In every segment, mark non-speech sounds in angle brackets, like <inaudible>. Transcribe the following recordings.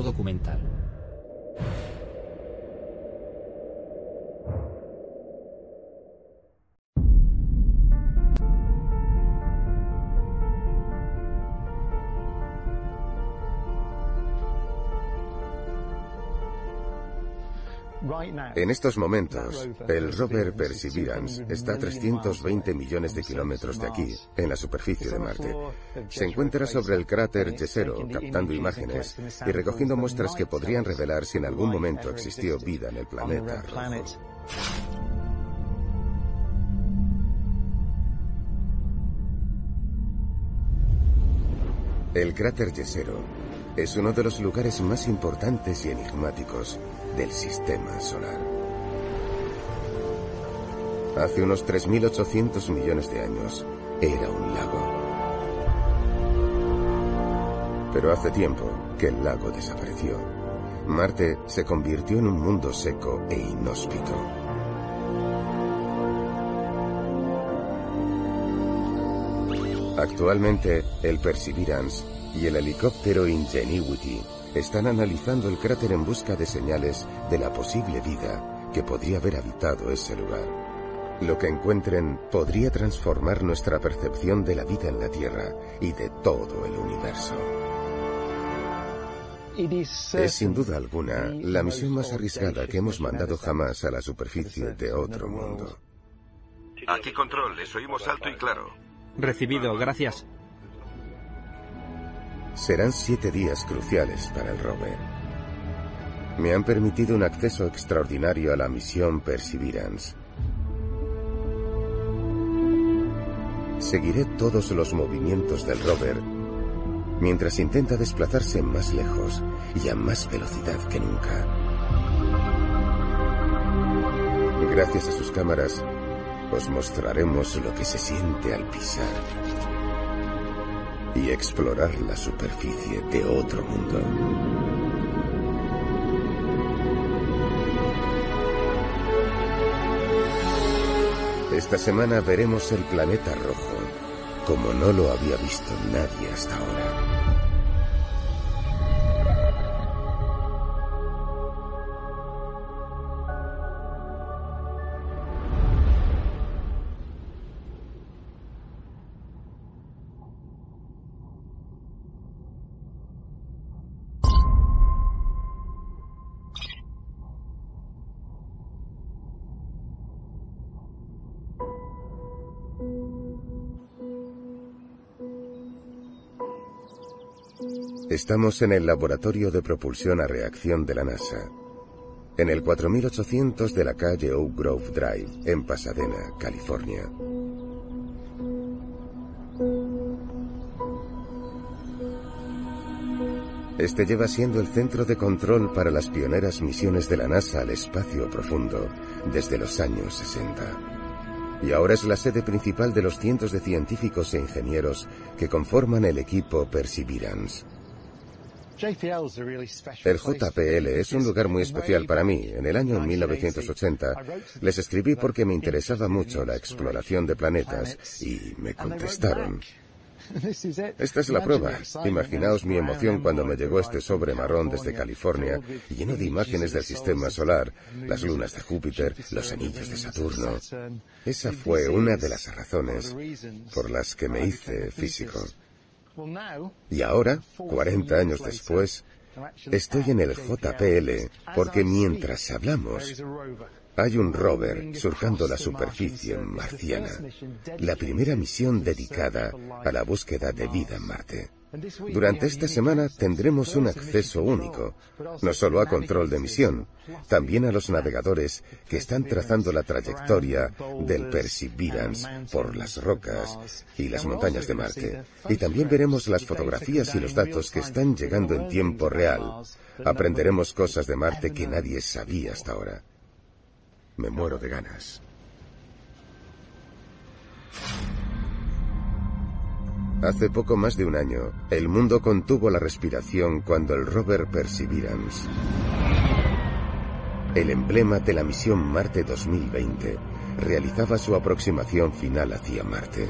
Documental. En estos momentos, el rover Perseverance está a 320 millones de kilómetros de aquí, en la superficie de Marte. Se encuentra sobre el cráter Jezero, captando imágenes y recogiendo muestras que podrían revelar si en algún momento existió vida en el planeta rojo. El cráter Jezero es uno de los lugares más importantes y enigmáticos del sistema solar. Hace unos 3.800 millones de años era un lago. Pero hace tiempo que el lago desapareció. Marte se convirtió en un mundo seco e inhóspito. Actualmente, el Perseverance y el helicóptero Ingenuity están analizando el cráter en busca de señales de la posible vida que podría haber habitado ese lugar. Lo que encuentren podría transformar nuestra percepción de la vida en la Tierra y de todo el universo. Es sin duda alguna la misión más arriesgada que hemos mandado jamás a la superficie de otro mundo. Aquí control, les oímos alto y claro. Recibido, gracias. Serán siete días cruciales para el rover. Me han permitido un acceso extraordinario a la misión Perseverance. Seguiré todos los movimientos del rover mientras intenta desplazarse más lejos y a más velocidad que nunca. Gracias a sus cámaras, os mostraremos lo que se siente al pisar y explorar la superficie de otro mundo. Esta semana veremos el planeta rojo, como no lo había visto nadie hasta ahora. Estamos en el laboratorio de propulsión a reacción de la NASA, en el 4800 de la calle Oak Grove Drive, en Pasadena, California. Este lleva siendo el centro de control para las pioneras misiones de la NASA al espacio profundo desde los años 60. Y ahora es la sede principal de los cientos de científicos e ingenieros que conforman el equipo Perseverance. El JPL es un lugar muy especial para mí. En el año 1980 les escribí porque me interesaba mucho la exploración de planetas y me contestaron. Esta es la prueba. Imaginaos mi emoción cuando me llegó este sobre marrón desde California, lleno de imágenes del sistema solar, las lunas de Júpiter, los anillos de Saturno. Esa fue una de las razones por las que me hice físico. Y ahora, 40 años después, estoy en el JPL porque mientras hablamos, Hay un rover surcando la superficie marciana, la primera misión dedicada a la búsqueda de vida en Marte. Durante esta semana tendremos un acceso único, no solo a control de misión, también a los navegadores que están trazando la trayectoria del Perseverance por las rocas y las montañas de Marte. Y también veremos las fotografías y los datos que están llegando en tiempo real. Aprenderemos cosas de Marte que nadie sabía hasta ahora. Me muero de ganas. Hace poco más de un año, el mundo contuvo la respiración cuando el rover Perseverance, el emblema de la misión Marte 2020, realizaba su aproximación final hacia Marte.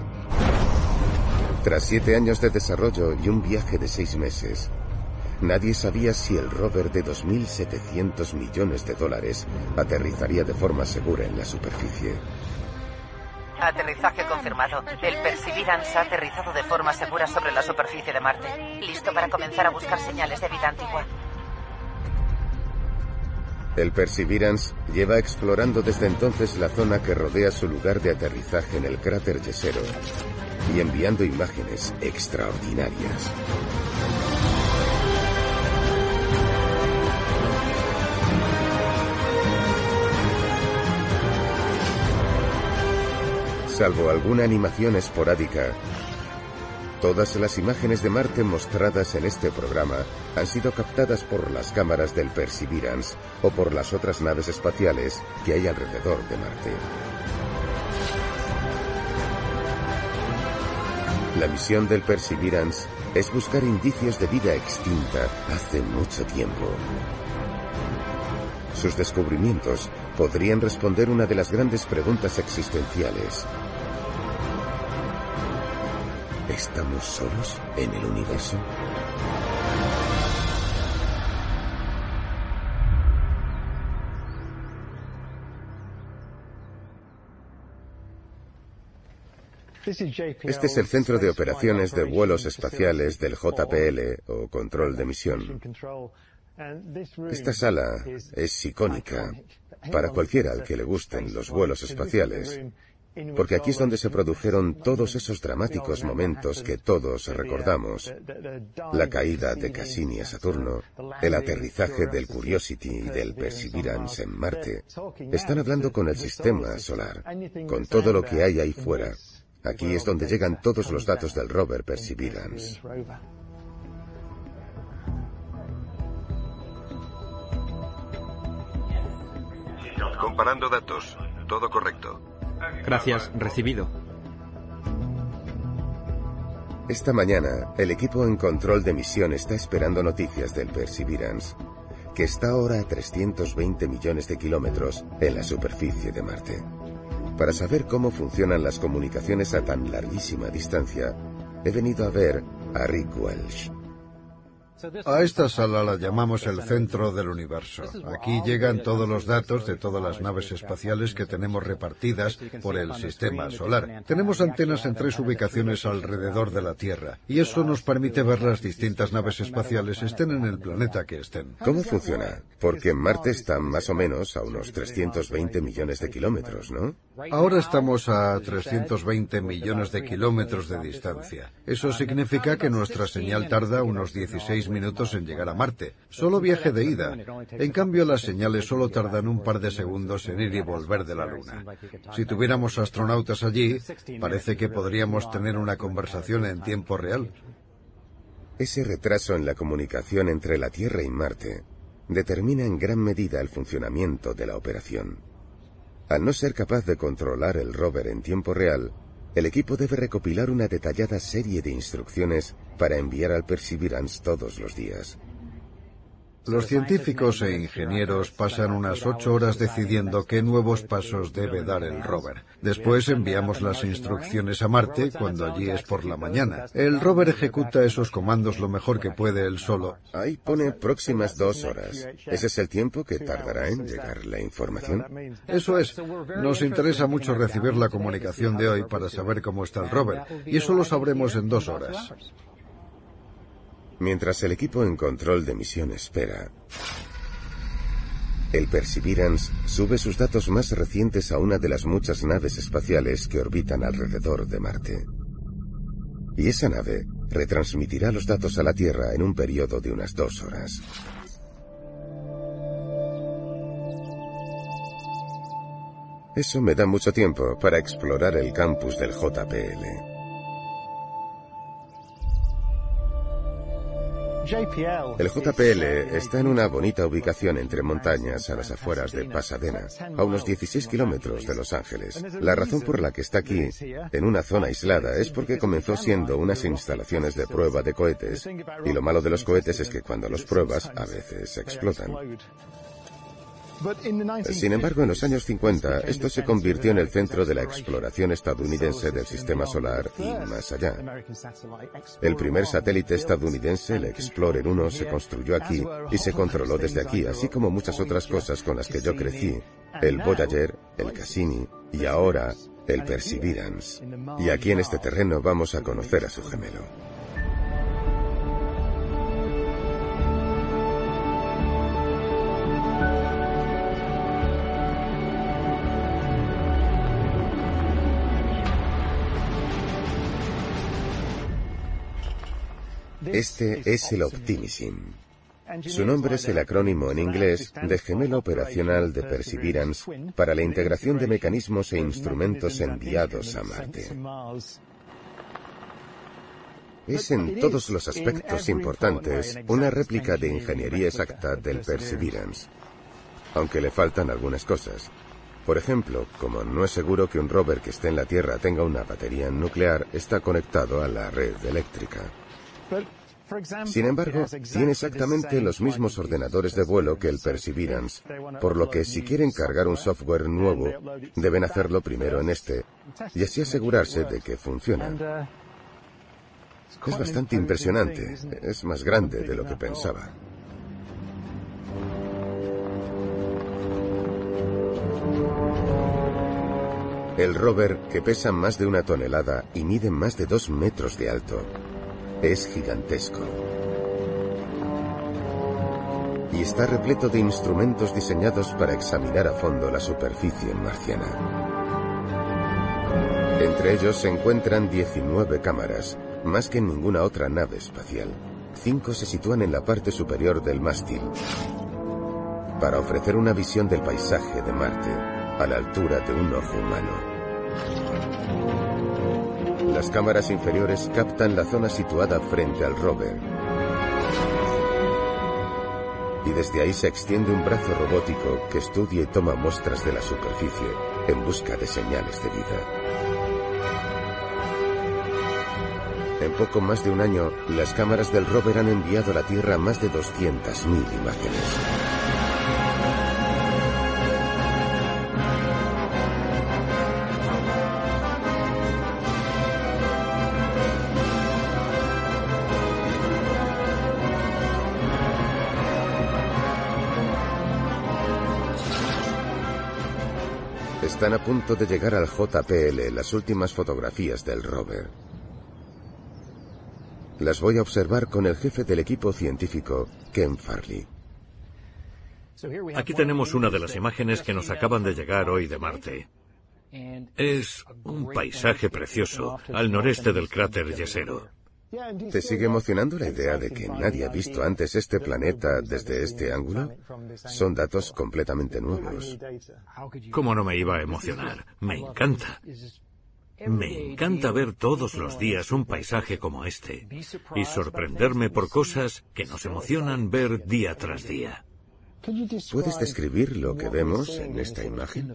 Tras siete años de desarrollo y un viaje de seis meses, nadie sabía si el rover de 2.700 millones de dólares aterrizaría de forma segura en la superficie. Aterrizaje confirmado. El Perseverance ha aterrizado de forma segura sobre la superficie de Marte. Listo para comenzar a buscar señales de vida antigua. El Perseverance lleva explorando desde entonces la zona que rodea su lugar de aterrizaje en el cráter Yesero y enviando imágenes extraordinarias. Salvo alguna animación esporádica, todas las imágenes de Marte mostradas en este programa han sido captadas por las cámaras del Perseverance o por las otras naves espaciales que hay alrededor de Marte. La misión del Perseverance es buscar indicios de vida extinta hace mucho tiempo. Sus descubrimientos podrían responder una de las grandes preguntas existenciales. ¿Estamos solos en el universo? Este es el centro de operaciones de vuelos espaciales del JPL o control de misión. Esta sala es icónica para cualquiera al que le gusten los vuelos espaciales, porque aquí es donde se produjeron todos esos dramáticos momentos que todos recordamos. La caída de Cassini a Saturno, el aterrizaje del Curiosity y del Perseverance en Marte. Están hablando con el sistema solar, con todo lo que hay ahí fuera. Aquí es donde llegan todos los datos del rover Perseverance. Comparando datos. Todo correcto. Gracias, recibido. Esta mañana, el equipo en control de misión está esperando noticias del Perseverance, que está ahora a 320 millones de kilómetros en la superficie de Marte. Para saber cómo funcionan las comunicaciones a tan larguísima distancia, he venido a ver a Rick Welsh. A esta sala la llamamos el centro del universo. Aquí llegan todos los datos de todas las naves espaciales que tenemos repartidas por el sistema solar. Tenemos antenas en tres ubicaciones alrededor de la Tierra y eso nos permite ver las distintas naves espaciales estén en el planeta que estén. ¿Cómo funciona? Porque Marte está más o menos a unos 320 millones de kilómetros, ¿no? Ahora estamos a 320 millones de kilómetros de distancia. Eso significa que nuestra señal tarda unos 16 minutos en llegar a Marte. Solo viaje de ida. En cambio, las señales solo tardan un par de segundos en ir y volver de la Luna. Si tuviéramos astronautas allí, parece que podríamos tener una conversación en tiempo real. Ese retraso en la comunicación entre la Tierra y Marte determina en gran medida el funcionamiento de la operación. Al no ser capaz de controlar el rover en tiempo real, el equipo debe recopilar una detallada serie de instrucciones para enviar al Perseverance todos los días. Los científicos e ingenieros pasan unas ocho horas decidiendo qué nuevos pasos debe dar el rover. Después enviamos las instrucciones a Marte cuando allí es por la mañana. El rover ejecuta esos comandos lo mejor que puede él solo. Ahí pone próximas dos horas. ¿Ese es el tiempo que tardará en llegar la información? Eso es. Nos interesa mucho recibir la comunicación de hoy para saber cómo está el rover. Y eso lo sabremos en dos horas. Mientras el equipo en control de misión espera, el Perseverance sube sus datos más recientes a una de las muchas naves espaciales que orbitan alrededor de Marte. Y esa nave retransmitirá los datos a la Tierra en un periodo de unas dos horas. Eso me da mucho tiempo para explorar el campus del JPL. El JPL está en una bonita ubicación entre montañas a las afueras de Pasadena, a unos 16 kilómetros de Los Ángeles. La razón por la que está aquí, en una zona aislada, es porque comenzó siendo unas instalaciones de prueba de cohetes, y lo malo de los cohetes es que cuando los pruebas a veces explotan. Sin embargo, en los años 50, esto se convirtió en el centro de la exploración estadounidense del sistema solar y más allá. El primer satélite estadounidense, el Explorer 1, se construyó aquí y se controló desde aquí, así como muchas otras cosas con las que yo crecí. El Voyager, el Cassini y ahora el Perseverance. Y aquí en este terreno vamos a conocer a su gemelo. Este es el Optimism. Su nombre es el acrónimo en inglés de Gemelo Operacional de Perseverance para la integración de mecanismos e instrumentos enviados a Marte. Es en todos los aspectos importantes una réplica de ingeniería exacta del Perseverance, aunque le faltan algunas cosas. Por ejemplo, como no es seguro que un rover que esté en la Tierra tenga una batería nuclear, está conectado a la red eléctrica. Sin embargo, tiene exactamente los mismos ordenadores de vuelo que el Perseverance, por lo que si quieren cargar un software nuevo, deben hacerlo primero en este, y así asegurarse de que funciona. Es bastante impresionante, es más grande de lo que pensaba. El rover, que pesa más de una tonelada y mide más de dos metros de alto, es gigantesco. Y está repleto de instrumentos diseñados para examinar a fondo la superficie marciana. Entre ellos se encuentran 19 cámaras, más que en ninguna otra nave espacial. Cinco se sitúan en la parte superior del mástil, para ofrecer una visión del paisaje de Marte, a la altura de un ojo humano. Las cámaras inferiores captan la zona situada frente al rover. Y desde ahí se extiende un brazo robótico que estudia y toma muestras de la superficie en busca de señales de vida. En poco más de un año, las cámaras del rover han enviado a la Tierra más de 200.000 imágenes. Están a punto de llegar al JPL las últimas fotografías del rover. Las voy a observar con el jefe del equipo científico, Ken Farley. Aquí tenemos una de las imágenes que nos acaban de llegar hoy de Marte. Es un paisaje precioso al noreste del cráter Yesero. ¿Te sigue emocionando la idea de que nadie ha visto antes este planeta desde este ángulo? Son datos completamente nuevos. ¿Cómo no me iba a emocionar? Me encanta. Me encanta ver todos los días un paisaje como este y sorprenderme por cosas que nos emocionan ver día tras día. ¿Puedes describir lo que vemos en esta imagen?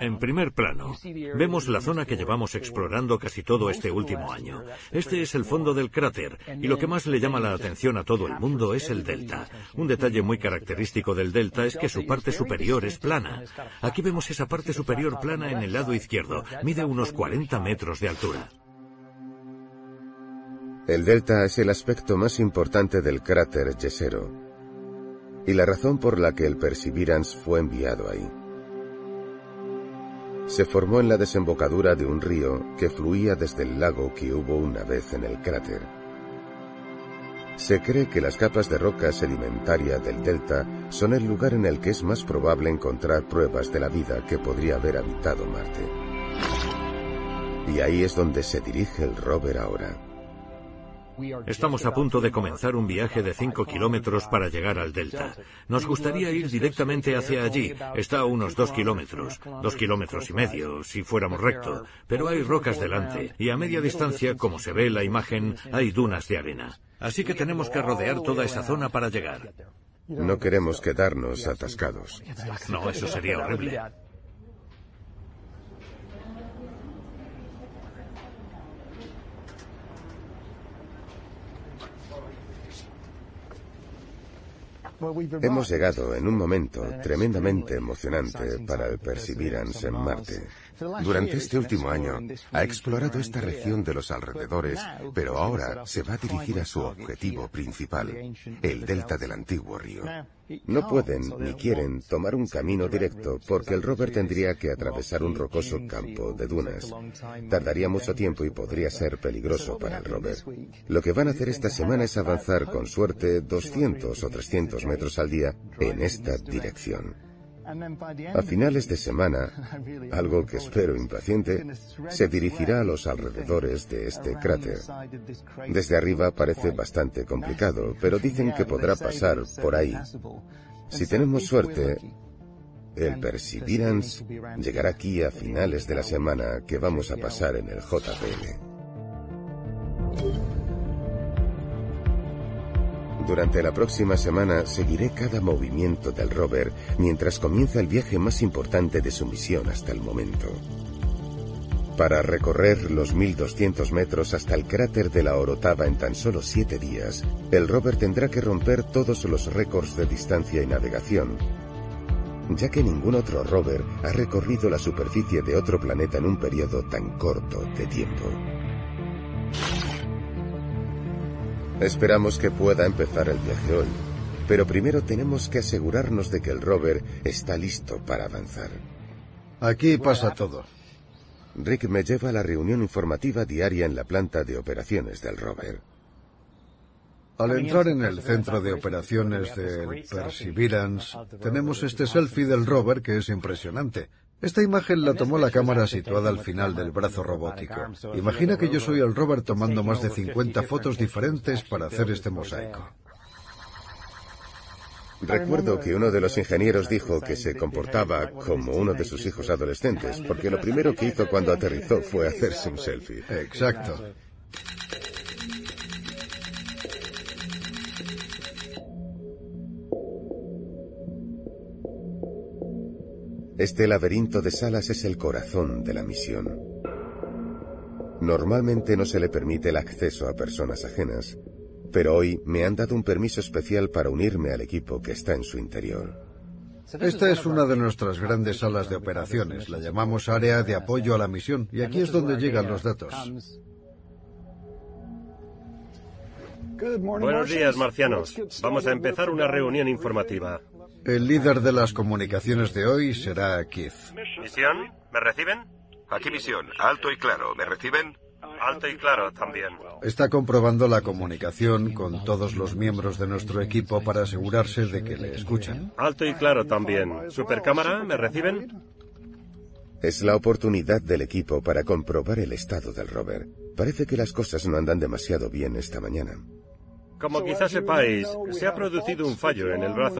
En primer plano, vemos la zona que llevamos explorando casi todo este último año. Este es el fondo del cráter, y lo que más le llama la atención a todo el mundo es el delta. Un detalle muy característico del delta es que su parte superior es plana. Aquí vemos esa parte superior plana en el lado izquierdo. Mide unos 40 metros de altura. El delta es el aspecto más importante del cráter Yesero y la razón por la que el Perseverance fue enviado ahí. Se formó en la desembocadura de un río que fluía desde el lago que hubo una vez en el cráter. Se cree que las capas de roca sedimentaria del delta son el lugar en el que es más probable encontrar pruebas de la vida que podría haber habitado Marte. Y ahí es donde se dirige el rover ahora. Estamos a punto de comenzar un viaje de 5 kilómetros para llegar al delta. Nos gustaría ir directamente hacia allí. Está a unos 2 kilómetros, 2 kilómetros y medio, si fuéramos recto. Pero hay rocas delante y a media distancia, como se ve en la imagen, hay dunas de arena. Así que tenemos que rodear toda esa zona para llegar. No queremos quedarnos atascados. No, eso sería horrible. Hemos llegado en un momento tremendamente emocionante para el Perseverance en Marte. Durante este último año ha explorado esta región de los alrededores, pero ahora se va a dirigir a su objetivo principal, el delta del antiguo río. No pueden ni quieren tomar un camino directo porque el rover tendría que atravesar un rocoso campo de dunas. Tardaría mucho tiempo y podría ser peligroso para el rover. Lo que van a hacer esta semana es avanzar con suerte 200 o 300 metros al día en esta dirección. A finales de semana, algo que espero impaciente, se dirigirá a los alrededores de este cráter. Desde arriba parece bastante complicado, pero dicen que podrá pasar por ahí. Si tenemos suerte, el Perseverance llegará aquí a finales de la semana que vamos a pasar en el JPL. Durante la próxima semana seguiré cada movimiento del rover mientras comienza el viaje más importante de su misión hasta el momento. Para recorrer los 1200 metros hasta el cráter de la Orotava en tan solo siete días, el rover tendrá que romper todos los récords de distancia y navegación, ya que ningún otro rover ha recorrido la superficie de otro planeta en un periodo tan corto de tiempo. Esperamos que pueda empezar el viaje hoy, pero primero tenemos que asegurarnos de que el rover está listo para avanzar. Aquí pasa todo. Rick me lleva a la reunión informativa diaria en la planta de operaciones del rover. Al entrar en el centro de operaciones del Perseverance, tenemos este selfie del rover que es impresionante. Esta imagen la tomó la cámara situada al final del brazo robótico. Imagina que yo soy el rover tomando más de 50 fotos diferentes para hacer este mosaico. Recuerdo que uno de los ingenieros dijo que se comportaba como uno de sus hijos adolescentes, porque lo primero que hizo cuando aterrizó fue hacerse un selfie. Exacto. Este laberinto de salas es el corazón de la misión. Normalmente no se le permite el acceso a personas ajenas, pero hoy me han dado un permiso especial para unirme al equipo que está en su interior. Esta es una de nuestras grandes salas de operaciones. La llamamos área de apoyo a la misión y aquí es donde llegan los datos. Buenos días, marcianos. Vamos a empezar una reunión informativa. El líder de las comunicaciones de hoy será Keith. ¿Misión? ¿Me reciben? Aquí misión, alto y claro. ¿Me reciben? Alto y claro también. Está comprobando la comunicación con todos los miembros de nuestro equipo para asegurarse de que le escuchan. Alto y claro también. ¿Supercámara? ¿Me reciben? Es la oportunidad del equipo para comprobar el estado del rover. Parece que las cosas no andan demasiado bien esta mañana. Como quizás sepáis, se ha producido un fallo en el brazo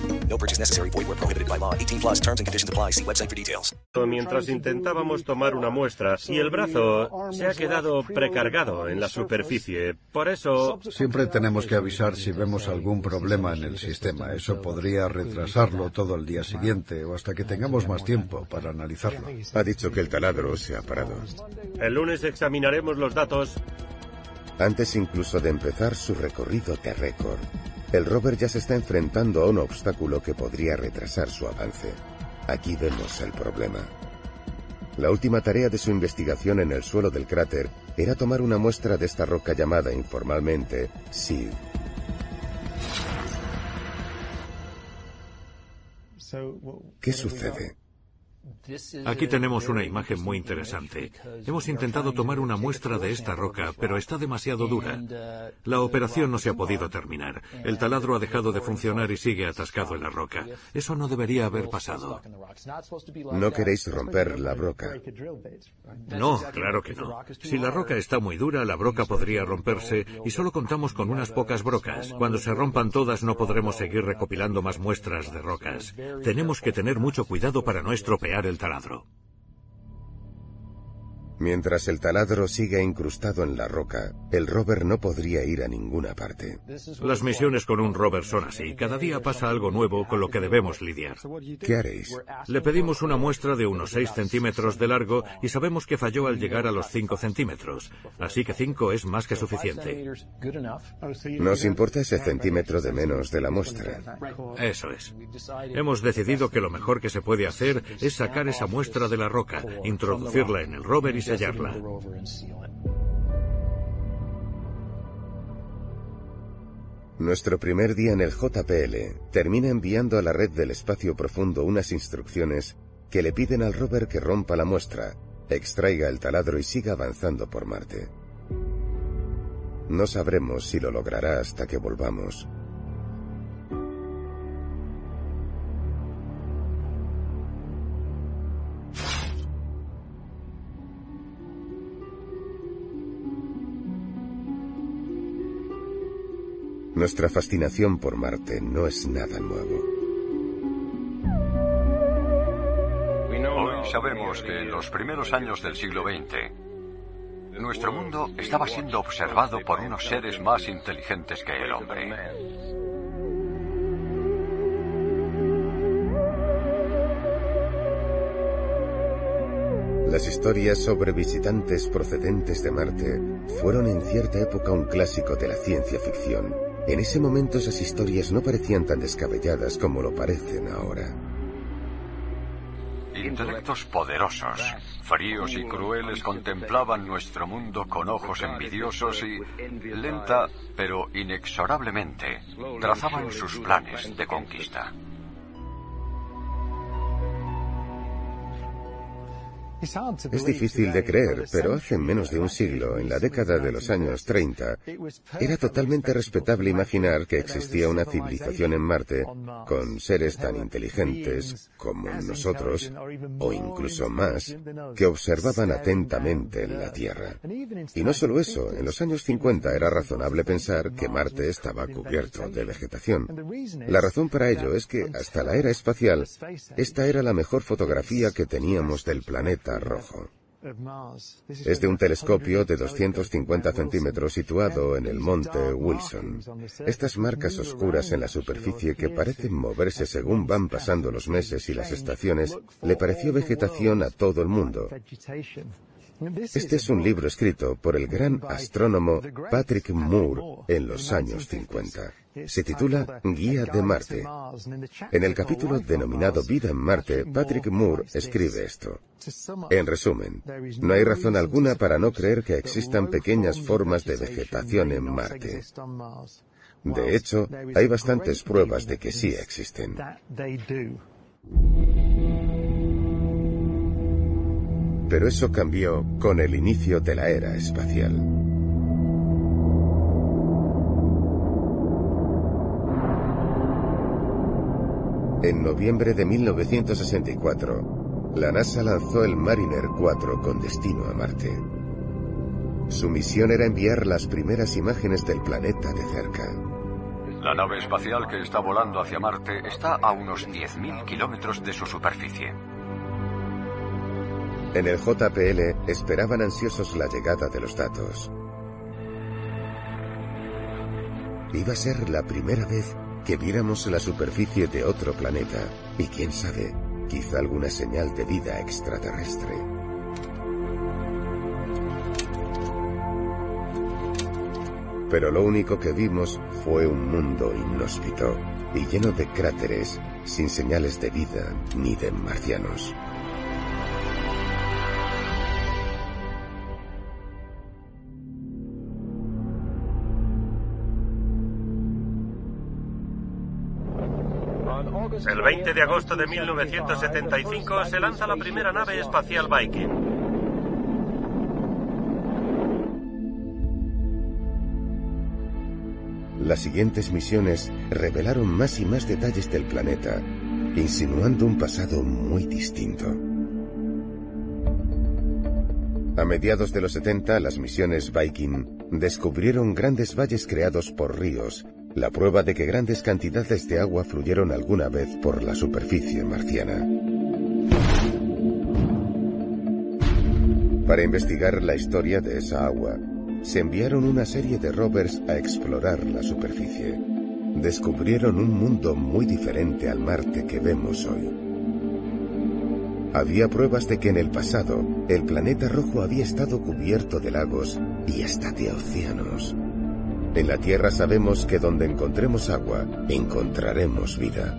No purchase necessary. Void where prohibited by law. 18 plus terms and conditions apply. See website for details. Mientras intentábamos tomar una muestra y el brazo se ha quedado precargado en la superficie. Por eso... Siempre tenemos que avisar si vemos algún problema en el sistema. Eso podría retrasarlo todo el día siguiente o hasta que tengamos más tiempo para analizarlo. Ha dicho que el taladro se ha parado. El lunes examinaremos los datos. Antes incluso de empezar su recorrido de récord, el rover ya se está enfrentando a un obstáculo que podría retrasar su avance. Aquí vemos el problema. La última tarea de su investigación en el suelo del cráter era tomar una muestra de esta roca llamada informalmente Sid. ¿Qué sucede? Aquí tenemos una imagen muy interesante. Hemos intentado tomar una muestra de esta roca, pero está demasiado dura. La operación no se ha podido terminar. El taladro ha dejado de funcionar y sigue atascado en la roca. Eso no debería haber pasado. No queréis romper la roca. No, claro que no. Si la roca está muy dura, la broca podría romperse y solo contamos con unas pocas brocas. Cuando se rompan todas no podremos seguir recopilando más muestras de rocas. Tenemos que tener mucho cuidado para no estropear el taladro. Mientras el taladro siga incrustado en la roca, el rover no podría ir a ninguna parte. Las misiones con un rover son así. Cada día pasa algo nuevo con lo que debemos lidiar. ¿Qué haréis? Le pedimos una muestra de unos 6 centímetros de largo y sabemos que falló al llegar a los 5 centímetros. Así que 5 es más que suficiente. Nos importa ese centímetro de menos de la muestra. Eso es. Hemos decidido que lo mejor que se puede hacer es sacar esa muestra de la roca, introducirla en el rover y sellarla. Nuestro primer día en el JPL termina enviando a la red del espacio profundo unas instrucciones que le piden al rover que rompa la muestra, extraiga el taladro y siga avanzando por Marte. No sabremos si lo logrará hasta que volvamos. Nuestra fascinación por Marte no es nada nuevo. Hoy sabemos que en los primeros años del siglo XX, nuestro mundo estaba siendo observado por unos seres más inteligentes que el hombre. Las historias sobre visitantes procedentes de Marte fueron en cierta época un clásico de la ciencia ficción. En ese momento esas historias no parecían tan descabelladas como lo parecen ahora. Intelectos poderosos, fríos y crueles contemplaban nuestro mundo con ojos envidiosos y, lenta pero inexorablemente, trazaban sus planes de conquista. Es difícil de creer, pero hace menos de un siglo, en la década de los años 30, era totalmente respetable imaginar que existía una civilización en Marte con seres tan inteligentes como nosotros, o incluso más, que observaban atentamente la Tierra. Y no solo eso, en los años 50 era razonable pensar que Marte estaba cubierto de vegetación. La razón para ello es que hasta la era espacial, esta era la mejor fotografía que teníamos del planeta Es de un telescopio de 250 centímetros situado en el monte Wilson. Estas marcas oscuras en la superficie que parecen moverse según van pasando los meses y las estaciones le pareció vegetación a todo el mundo. Este es un libro escrito por el gran astrónomo Patrick Moore en los años 50. Se titula Guía de Marte. En el capítulo denominado Vida en Marte, Patrick Moore escribe esto. En resumen, no hay razón alguna para no creer que existan pequeñas formas de vegetación en Marte. De hecho, hay bastantes pruebas de que sí existen. Pero eso cambió con el inicio de la era espacial. En noviembre de 1964, la NASA lanzó el Mariner 4 con destino a Marte. Su misión era enviar las primeras imágenes del planeta de cerca. La nave espacial que está volando hacia Marte está a unos 10.000 kilómetros de su superficie. En el JPL esperaban ansiosos la llegada de los datos. Iba a ser la primera vez que viéramos la superficie de otro planeta y quién sabe, quizá alguna señal de vida extraterrestre. Pero lo único que vimos fue un mundo inhóspito y lleno de cráteres, sin señales de vida ni de marcianos. El 20 de agosto de 1975 se lanza la primera nave espacial Viking. Las siguientes misiones revelaron más y más detalles del planeta, insinuando un pasado muy distinto. A mediados de los 70, las misiones Viking descubrieron grandes valles creados por ríos, la prueba de que grandes cantidades de agua fluyeron alguna vez por la superficie marciana. Para investigar la historia de esa agua, se enviaron una serie de rovers a explorar la superficie. Descubrieron un mundo muy diferente al Marte que vemos hoy. Había pruebas de que en el pasado el planeta rojo había estado cubierto de lagos y hasta de océanos. En la Tierra sabemos que donde encontremos agua, encontraremos vida.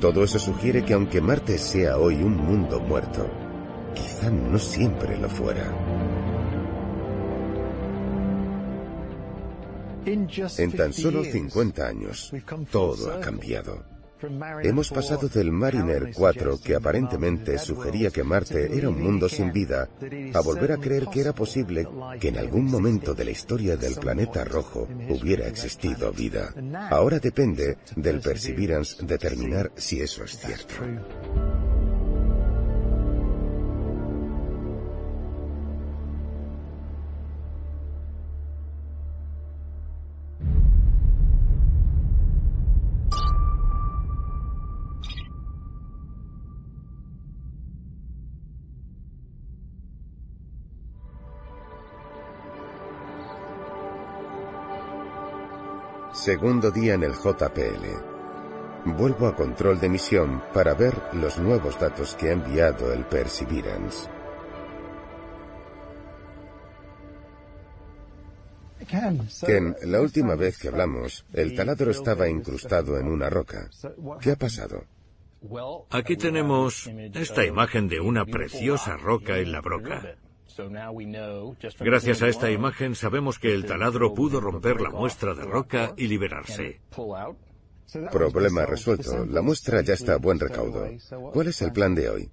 Todo eso sugiere que aunque Marte sea hoy un mundo muerto, quizá no siempre lo fuera. En tan solo 50 años, todo ha cambiado. Hemos pasado del Mariner 4, que aparentemente sugería que Marte era un mundo sin vida, a volver a creer que era posible que en algún momento de la historia del planeta rojo hubiera existido vida. Ahora depende del Perseverance determinar si eso es cierto. Segundo día en el JPL. Vuelvo a control de misión para ver los nuevos datos que ha enviado el Perseverance. Ken, la última vez que hablamos, el taladro estaba incrustado en una roca. ¿Qué ha pasado? Aquí tenemos esta imagen de una preciosa roca en la broca. Gracias a esta imagen sabemos que el taladro pudo romper la muestra de roca y liberarse. Problema resuelto. La muestra ya está a buen recaudo. ¿Cuál es el plan de hoy?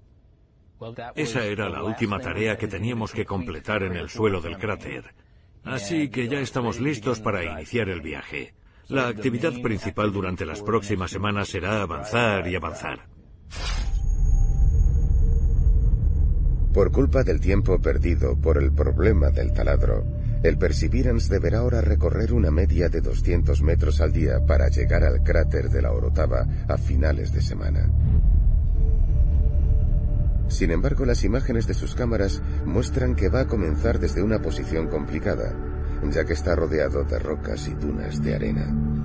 Esa era la última tarea que teníamos que completar en el suelo del cráter. Así que ya estamos listos para iniciar el viaje. La actividad principal durante las próximas semanas será avanzar y avanzar. Por culpa del tiempo perdido por el problema del taladro, el Perseverance deberá ahora recorrer una media de 200 metros al día para llegar al cráter de la Orotava a finales de semana. Sin embargo, las imágenes de sus cámaras muestran que va a comenzar desde una posición complicada, ya que está rodeado de rocas y dunas de arena.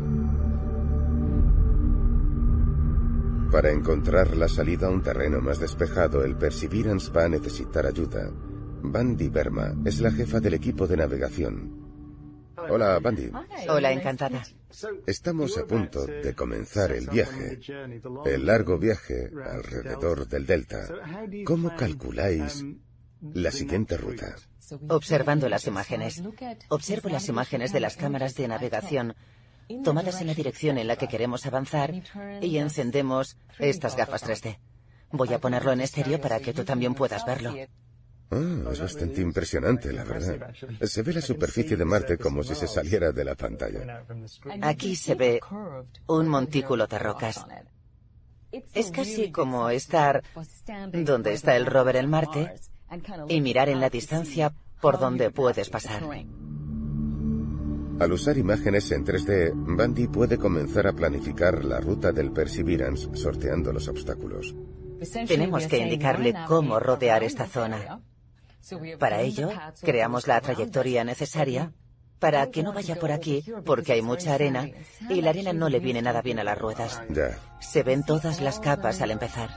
Para encontrar la salida a un terreno más despejado, el Perseverance va a necesitar ayuda. Bandy Berma es la jefa del equipo de navegación. Hola, Bandy. Hola, encantada. Estamos a punto de comenzar el viaje, el largo viaje alrededor del delta. ¿Cómo calculáis la siguiente ruta? Observando las imágenes. Observo las imágenes de las cámaras de navegación tomadas en la dirección en la que queremos avanzar y encendemos estas gafas 3D. Voy a ponerlo en estéreo para que tú también puedas verlo. Ah, es bastante impresionante, la verdad. Se ve la superficie de Marte como si se saliera de la pantalla. Aquí se ve un montículo de rocas. Es casi como estar donde está el rover en Marte y mirar en la distancia por donde puedes pasar. Al usar imágenes en 3D, Bandy puede comenzar a planificar la ruta del Perseverance sorteando los obstáculos. Tenemos que indicarle cómo rodear esta zona. Para ello, creamos la trayectoria necesaria para que no vaya por aquí porque hay mucha arena y la arena no le viene nada bien a las ruedas. Ya. Se ven todas las capas al empezar.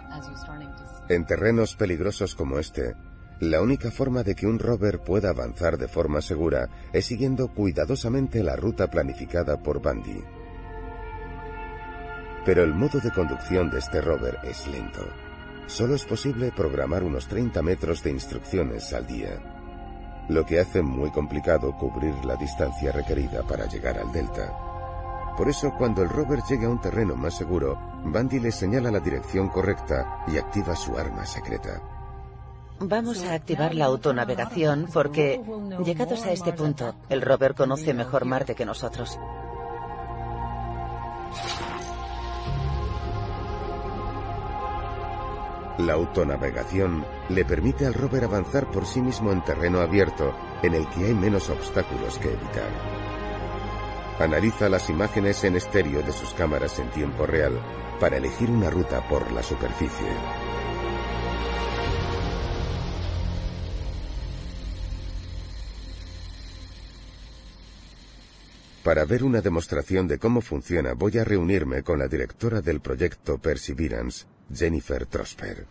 En terrenos peligrosos como este, la única forma de que un rover pueda avanzar de forma segura es siguiendo cuidadosamente la ruta planificada por Bandy. Pero el modo de conducción de este rover es lento. Solo es posible programar unos 30 metros de instrucciones al día, lo que hace muy complicado cubrir la distancia requerida para llegar al delta. Por eso, cuando el rover llega a un terreno más seguro, Bandy le señala la dirección correcta y activa su arma secreta. Vamos a activar la autonavegación porque, llegados a este punto, el rover conoce mejor Marte que nosotros. La autonavegación le permite al rover avanzar por sí mismo en terreno abierto, en el que hay menos obstáculos que evitar. Analiza las imágenes en estéreo de sus cámaras en tiempo real para elegir una ruta por la superficie. Para ver una demostración de cómo funciona, voy a reunirme con la directora del proyecto Perseverance, Jennifer Trosper.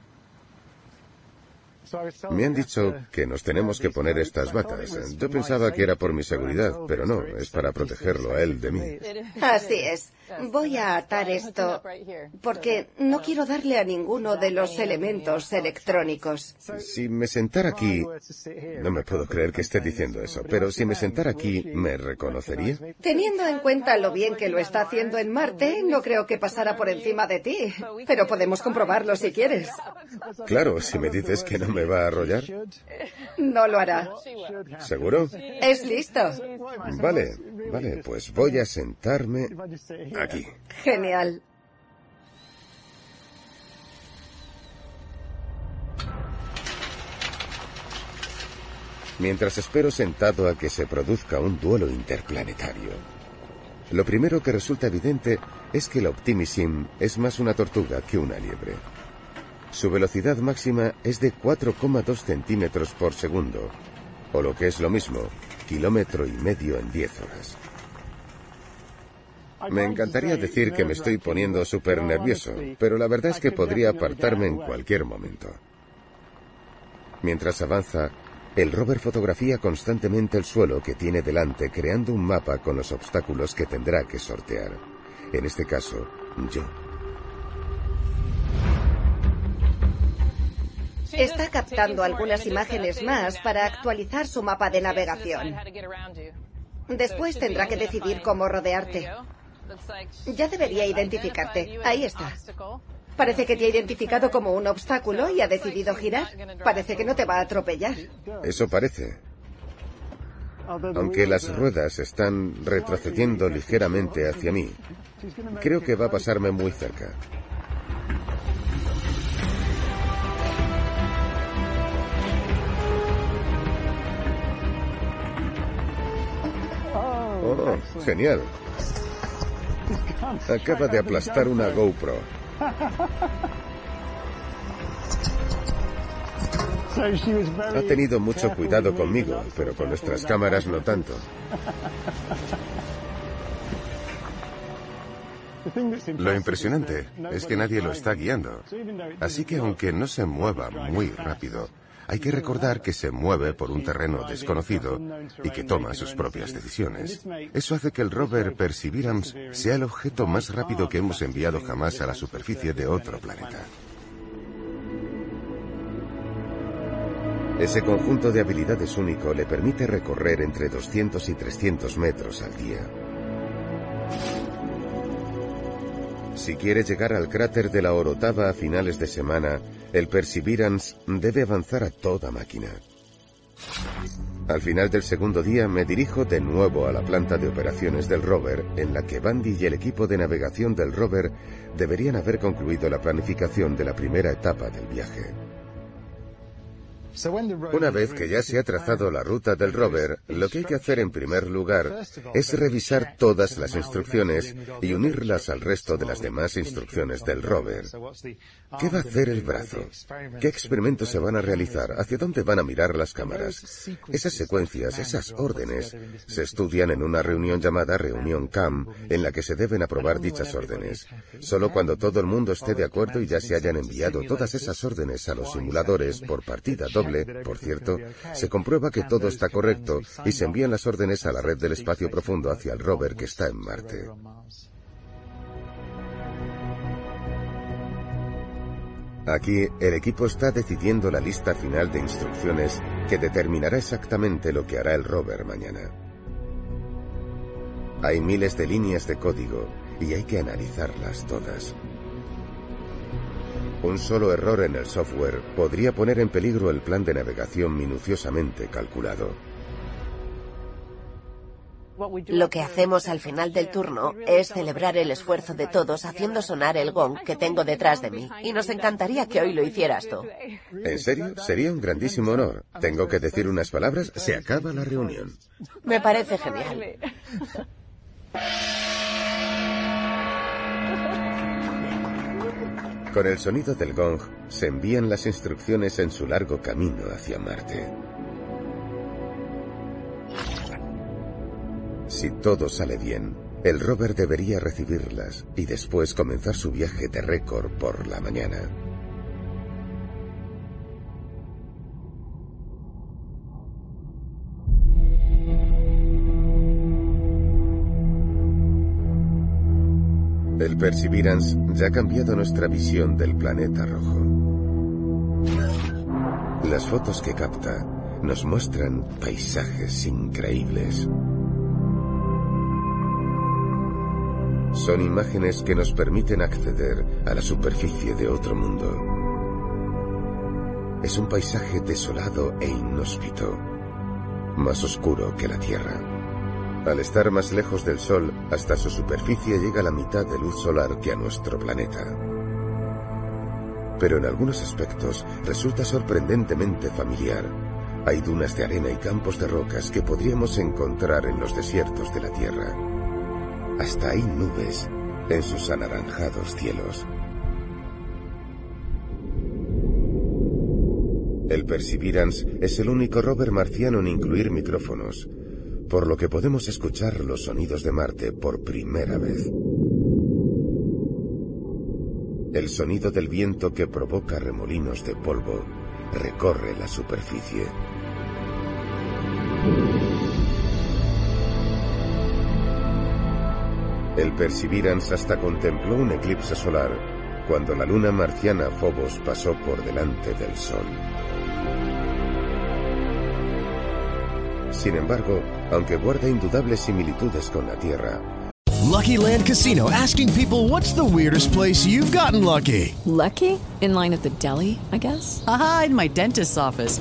Me han dicho que nos tenemos que poner estas batas. Yo pensaba que era por mi seguridad, pero no, es para protegerlo a él de mí. Así es. Voy a atar esto porque no quiero darle a ninguno de los elementos electrónicos. Si me sentara aquí, no me puedo creer que esté diciendo eso, pero si me sentara aquí, ¿me reconocería? Teniendo en cuenta lo bien que lo está haciendo en Marte, no creo que pasara por encima de ti. Pero podemos comprobarlo si quieres. Claro, si me dices que no me va a arrollar. No lo hará. ¿Seguro? Es listo. Vale, vale, pues voy a sentarme aquí. Genial. Mientras espero sentado a que se produzca un duelo interplanetario. Lo primero que resulta evidente es que el Optimism es más una tortuga que una liebre. Su velocidad máxima es de 4,2 centímetros por segundo, o lo que es lo mismo, kilómetro y medio en 10 horas. Me encantaría decir que me estoy poniendo súper nervioso, pero la verdad es que podría apartarme en cualquier momento. Mientras avanza, el rover fotografía constantemente el suelo que tiene delante, creando un mapa con los obstáculos que tendrá que sortear. En este caso, yo. Está captando algunas imágenes más para actualizar su mapa de navegación. Después tendrá que decidir cómo rodearte. Ya debería identificarte. Ahí está. Parece que te ha identificado como un obstáculo y ha decidido girar. Parece que no te va a atropellar. Eso parece. Aunque las ruedas están retrocediendo ligeramente hacia mí, creo que va a pasarme muy cerca. Oh, genial. Acaba de aplastar una GoPro. Ha tenido mucho cuidado conmigo, pero con nuestras cámaras no tanto. Lo impresionante es que nadie lo está guiando. Así que aunque no se mueva muy rápido, hay que recordar que se mueve por un terreno desconocido y que toma sus propias decisiones. Eso hace que el rover Perseverance sea el objeto más rápido que hemos enviado jamás a la superficie de otro planeta. Ese conjunto de habilidades único le permite recorrer entre 200 y 300 metros al día. Si quiere llegar al cráter de la Orotava a finales de semana, el Perseverance debe avanzar a toda máquina. Al final del segundo día me dirijo de nuevo a la planta de operaciones del rover, en la que Bandy y el equipo de navegación del rover deberían haber concluido la planificación de la primera etapa del viaje. Una vez que ya se ha trazado la ruta del rover, lo que hay que hacer en primer lugar es revisar todas las instrucciones y unirlas al resto de las demás instrucciones del rover. ¿Qué va a hacer el brazo? ¿Qué experimentos se van a realizar? ¿Hacia dónde van a mirar las cámaras? Esas secuencias, esas órdenes, se estudian en una reunión llamada reunión CAM, en la que se deben aprobar dichas órdenes. Solo cuando todo el mundo esté de acuerdo y ya se hayan enviado todas esas órdenes a los simuladores por partida doble, por cierto, se comprueba que todo está correcto y se envían las órdenes a la red del espacio profundo hacia el rover que está en Marte. Aquí, el equipo está decidiendo la lista final de instrucciones que determinará exactamente lo que hará el rover mañana. Hay miles de líneas de código y hay que analizarlas todas. Un solo error en el software podría poner en peligro el plan de navegación minuciosamente calculado. Lo que hacemos al final del turno es celebrar el esfuerzo de todos haciendo sonar el gong que tengo detrás de mí. Y nos encantaría que hoy lo hicieras tú. ¿En serio? Sería un grandísimo honor. Tengo que decir unas palabras. Se acaba la reunión. Me parece genial. Con el sonido del gong se envían las instrucciones en su largo camino hacia Marte. Si todo sale bien, el rover debería recibirlas y después comenzar su viaje de récord por la mañana. El Perseverance ya ha cambiado nuestra visión del planeta rojo. Las fotos que capta nos muestran paisajes increíbles. Son imágenes que nos permiten acceder a la superficie de otro mundo. Es un paisaje desolado e inhóspito, más oscuro que la Tierra. Al estar más lejos del Sol, hasta su superficie llega la mitad de luz solar que a nuestro planeta. Pero en algunos aspectos resulta sorprendentemente familiar. Hay dunas de arena y campos de rocas que podríamos encontrar en los desiertos de la Tierra. Hasta hay nubes en sus anaranjados cielos. El Perseverance es el único rover marciano en incluir micrófonos, por lo que podemos escuchar los sonidos de Marte por primera vez. El sonido del viento que provoca remolinos de polvo recorre la superficie. El Perseverance hasta contempló un eclipse solar cuando la luna marciana Phobos pasó por delante del Sol. Sin embargo, aunque guarda indudables similitudes con la Tierra, Lucky Land Casino asking people what's the weirdest place you've gotten lucky? Lucky? In line at the deli, I guess? Aha, in my dentist's office.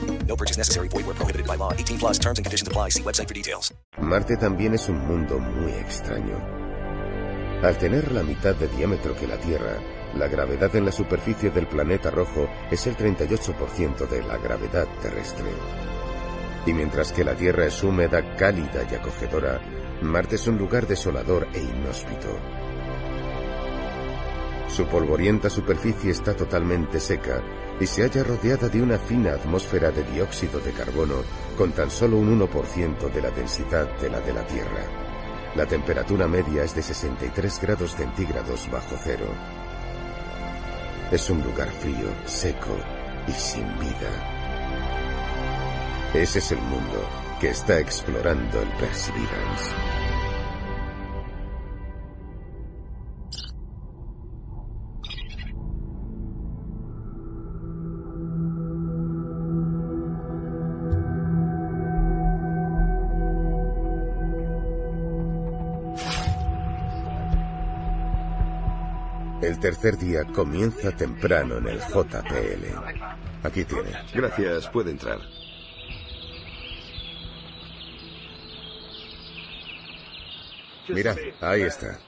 No purchase necessary. Void where prohibited by law. 18 plus terms and conditions apply. See website for details. Marte también es un mundo muy extraño. Al tener la mitad de diámetro que la Tierra, la gravedad en la superficie del planeta rojo es el 38% de la gravedad terrestre. Y mientras que la Tierra es húmeda, cálida y acogedora, Marte es un lugar desolador e inhóspito. Su polvorienta superficie está totalmente seca y se halla rodeada de una fina atmósfera de dióxido de carbono con tan solo un 1% de la densidad de la de la Tierra. La temperatura media es de 63 grados centígrados bajo cero. Es un lugar frío, seco y sin vida. Ese es el mundo que está explorando el Perseverance. Tercer día comienza temprano en el JPL. Aquí tiene. Gracias, puede entrar. Mira, ahí está.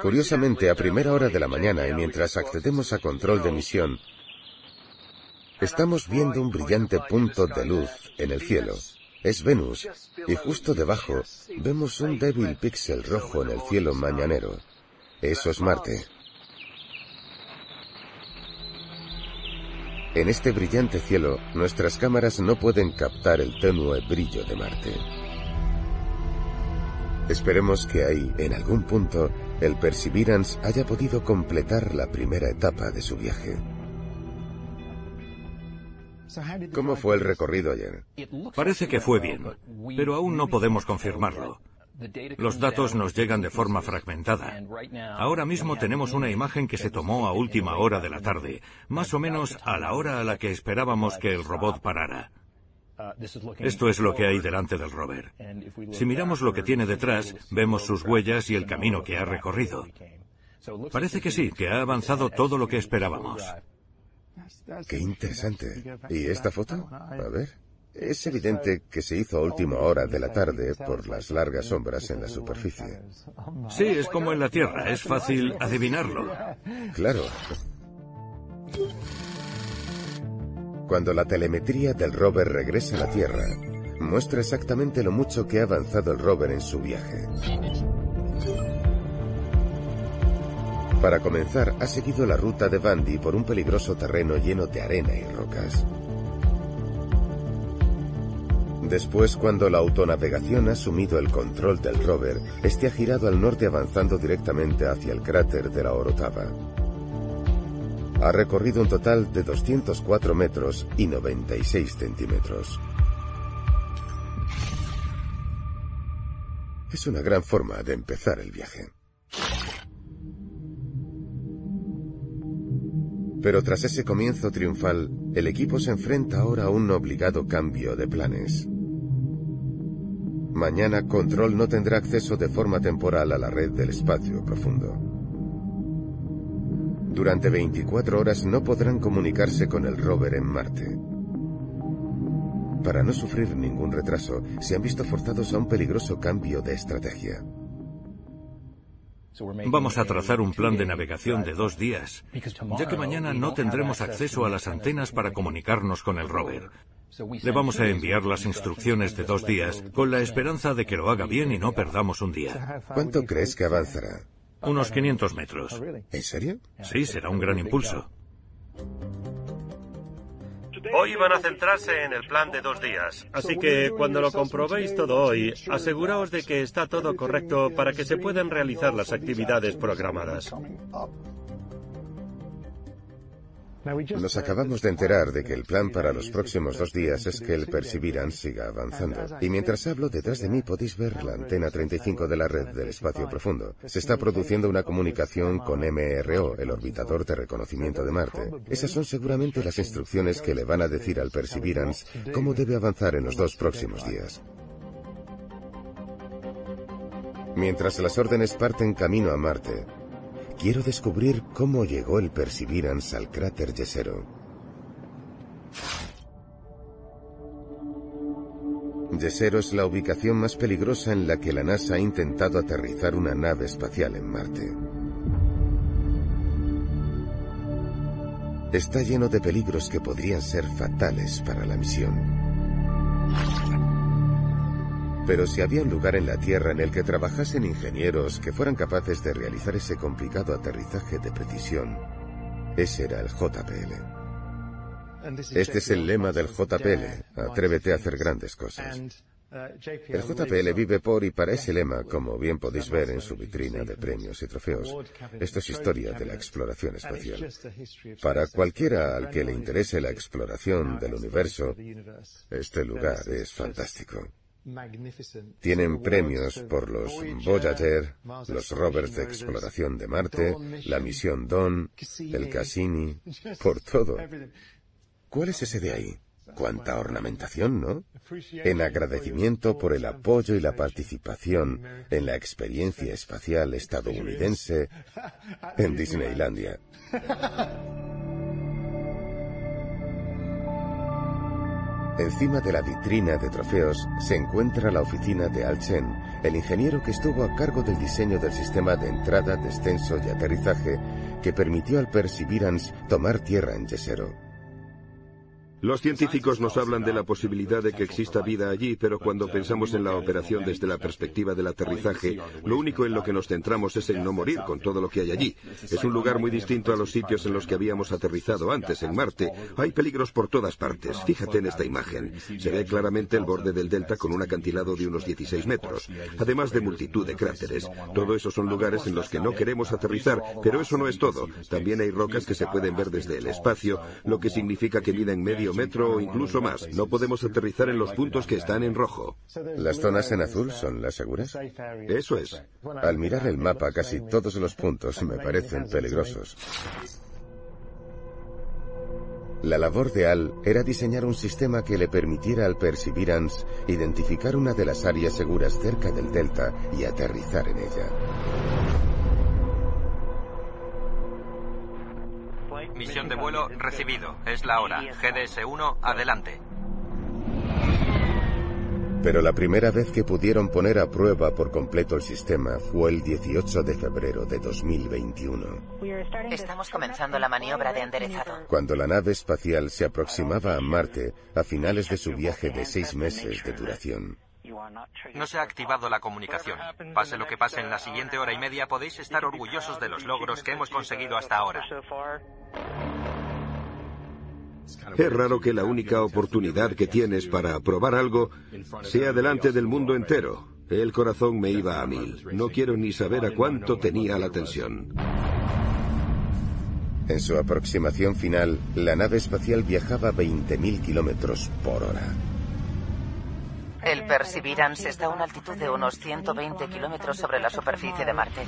Curiosamente, a primera hora de la mañana y mientras accedemos a control de misión, estamos viendo un brillante punto de luz en el cielo. Es Venus, y justo debajo vemos un débil píxel rojo en el cielo mañanero. Eso es Marte. En este brillante cielo, nuestras cámaras no pueden captar el tenue brillo de Marte. Esperemos que ahí, en algún punto, el Perseverance haya podido completar la primera etapa de su viaje. ¿Cómo fue el recorrido ayer? Parece que fue bien, pero aún no podemos confirmarlo. Los datos nos llegan de forma fragmentada. Ahora mismo tenemos una imagen que se tomó a última hora de la tarde, más o menos a la hora a la que esperábamos que el robot parara. Esto es lo que hay delante del rover. Si miramos lo que tiene detrás, vemos sus huellas y el camino que ha recorrido. Parece que sí, que ha avanzado todo lo que esperábamos. Qué interesante. ¿Y esta foto? A ver. Es evidente que se hizo a última hora de la tarde por las largas sombras en la superficie. Sí, es como en la Tierra, es fácil adivinarlo. Claro. Cuando la telemetría del rover regresa a la Tierra, muestra exactamente lo mucho que ha avanzado el rover en su viaje. Para comenzar, ha seguido la ruta de Bandy por un peligroso terreno lleno de arena y rocas. Después, cuando la autonavegación ha asumido el control del rover, este ha girado al norte avanzando directamente hacia el cráter de la Orotava. Ha recorrido un total de 204 metros y 96 centímetros. Es una gran forma de empezar el viaje. Pero tras ese comienzo triunfal, el equipo se enfrenta ahora a un obligado cambio de planes. Mañana Control no tendrá acceso de forma temporal a la red del espacio profundo. Durante 24 horas no podrán comunicarse con el rover en Marte. Para no sufrir ningún retraso, se han visto forzados a un peligroso cambio de estrategia. Vamos a trazar un plan de navegación de dos días, ya que mañana no tendremos acceso a las antenas para comunicarnos con el rover. Le vamos a enviar las instrucciones de dos días con la esperanza de que lo haga bien y no perdamos un día. ¿Cuánto crees que avanzará? Unos 500 metros. ¿En serio? Sí, será un gran impulso. Hoy van a centrarse en el plan de dos días, así que cuando lo comprobéis todo hoy, aseguraos de que está todo correcto para que se puedan realizar las actividades programadas. Nos acabamos de enterar de que el plan para los próximos dos días es que el Perseverance siga avanzando. Y mientras hablo, detrás de mí podéis ver la antena 35 de la red del espacio profundo. Se está produciendo una comunicación con MRO, el orbitador de reconocimiento de Marte. Esas son seguramente las instrucciones que le van a decir al Perseverance cómo debe avanzar en los dos próximos días. Mientras las órdenes parten camino a Marte, Quiero descubrir cómo llegó el Perseverance al cráter Yesero. Yesero es la ubicación más peligrosa en la que la NASA ha intentado aterrizar una nave espacial en Marte. Está lleno de peligros que podrían ser fatales para la misión. Pero si había un lugar en la Tierra en el que trabajasen ingenieros que fueran capaces de realizar ese complicado aterrizaje de precisión, ese era el JPL. Este es el lema del JPL, atrévete a hacer grandes cosas. El JPL vive por y para ese lema, como bien podéis ver en su vitrina de premios y trofeos. Esto es historia de la exploración espacial. Para cualquiera al que le interese la exploración del universo, este lugar es fantástico. Tienen premios por los Voyager, los rovers de exploración de Marte, la misión Dawn, el Cassini, por todo. ¿Cuál es ese de ahí? Cuánta ornamentación, ¿no? En agradecimiento por el apoyo y la participación en la experiencia espacial estadounidense en Disneylandia. <laughs> Encima de la vitrina de trofeos se encuentra la oficina de Al Chen, el ingeniero que estuvo a cargo del diseño del sistema de entrada, descenso y aterrizaje que permitió al Perseverance tomar tierra en Yesero. Los científicos nos hablan de la posibilidad de que exista vida allí, pero cuando pensamos en la operación desde la perspectiva del aterrizaje, lo único en lo que nos centramos es en no morir con todo lo que hay allí. Es un lugar muy distinto a los sitios en los que habíamos aterrizado antes, en Marte. Hay peligros por todas partes. Fíjate en esta imagen. Se ve claramente el borde del delta con un acantilado de unos 16 metros, además de multitud de cráteres. Todo eso son lugares en los que no queremos aterrizar, pero eso no es todo. También hay rocas que se pueden ver desde el espacio, lo que significa que miden medio metro o incluso más. No podemos aterrizar en los puntos que están en rojo. ¿Las zonas en azul son las seguras? Eso es. Al mirar el mapa, casi todos los puntos me parecen peligrosos. La labor de Al era diseñar un sistema que le permitiera al Perseverance identificar una de las áreas seguras cerca del delta y aterrizar en ella. Misión de vuelo recibido. Es la hora. GDS-1, adelante. Pero la primera vez que pudieron poner a prueba por completo el sistema fue el 18 de febrero de 2021. Estamos comenzando la maniobra de enderezado. Cuando la nave espacial se aproximaba a Marte a finales de su viaje de seis meses de duración. No se ha activado la comunicación. Pase lo que pase en la siguiente hora y media, podéis estar orgullosos de los logros que hemos conseguido hasta ahora. Es raro que la única oportunidad que tienes para probar algo sea delante del mundo entero. El corazón me iba a mil. No quiero ni saber a cuánto tenía la tensión. En su aproximación final, la nave espacial viajaba a 20.000 kilómetros por hora. El Perseverance está a una altitud de unos 120 kilómetros sobre la superficie de Marte.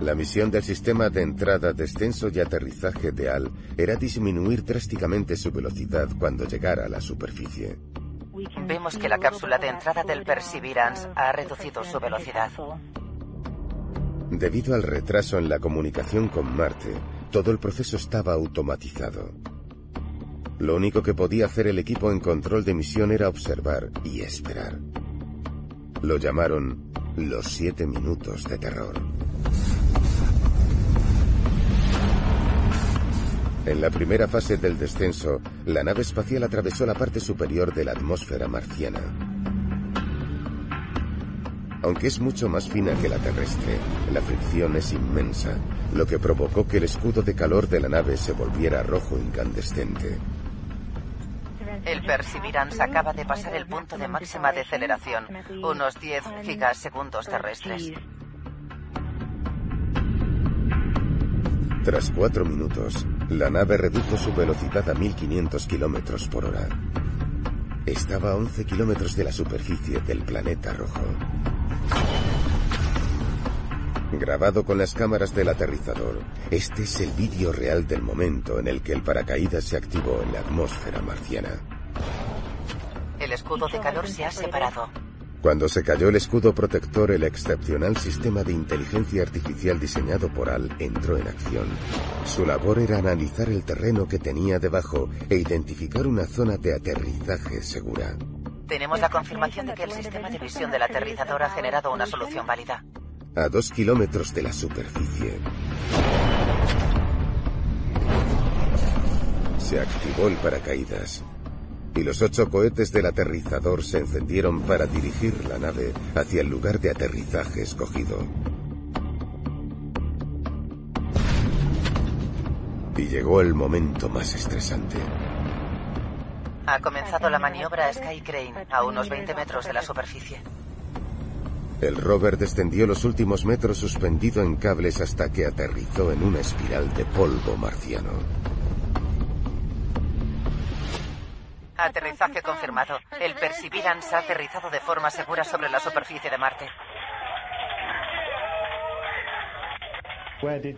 La misión del sistema de entrada, descenso y aterrizaje de AL era disminuir drásticamente su velocidad cuando llegara a la superficie. Vemos que la cápsula de entrada del Perseverance ha reducido su velocidad. Debido al retraso en la comunicación con Marte, todo el proceso estaba automatizado. Lo único que podía hacer el equipo en control de misión era observar y esperar. Lo llamaron los siete minutos de terror. En la primera fase del descenso, la nave espacial atravesó la parte superior de la atmósfera marciana. Aunque es mucho más fina que la terrestre, la fricción es inmensa, lo que provocó que el escudo de calor de la nave se volviera rojo incandescente. El Perseverance acaba de pasar el punto de máxima deceleración, unos 10 gigasegundos terrestres. Tras cuatro minutos, la nave redujo su velocidad a 1500 kilómetros por hora. Estaba a 11 kilómetros de la superficie del planeta rojo. Grabado con las cámaras del aterrizador, este es el vídeo real del momento en el que el paracaídas se activó en la atmósfera marciana. El escudo de calor se ha separado. Cuando se cayó el escudo protector, el excepcional sistema de inteligencia artificial diseñado por Al entró en acción. Su labor era analizar el terreno que tenía debajo e identificar una zona de aterrizaje segura. Tenemos la confirmación de que el sistema de visión del aterrizador ha generado una solución válida a dos kilómetros de la superficie. Se activó el paracaídas y los ocho cohetes del aterrizador se encendieron para dirigir la nave hacia el lugar de aterrizaje escogido. Y llegó el momento más estresante. Ha comenzado la maniobra Sky Crane a unos 20 metros de la superficie. El rover descendió los últimos metros suspendido en cables hasta que aterrizó en una espiral de polvo marciano. Aterrizaje confirmado. El Perseverance ha aterrizado de forma segura sobre la superficie de Marte.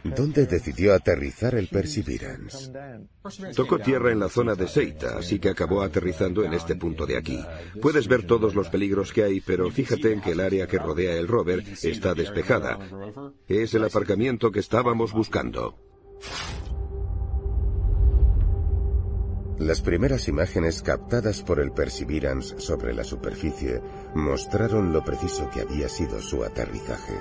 ¿Dónde decidió aterrizar el Perseverance? Tocó tierra en la zona de Seita, así que acabó aterrizando en este punto de aquí. Puedes ver todos los peligros que hay, pero fíjate en que el área que rodea el rover está despejada. Es el aparcamiento que estábamos buscando. Las primeras imágenes captadas por el Perseverance sobre la superficie mostraron lo preciso que había sido su aterrizaje.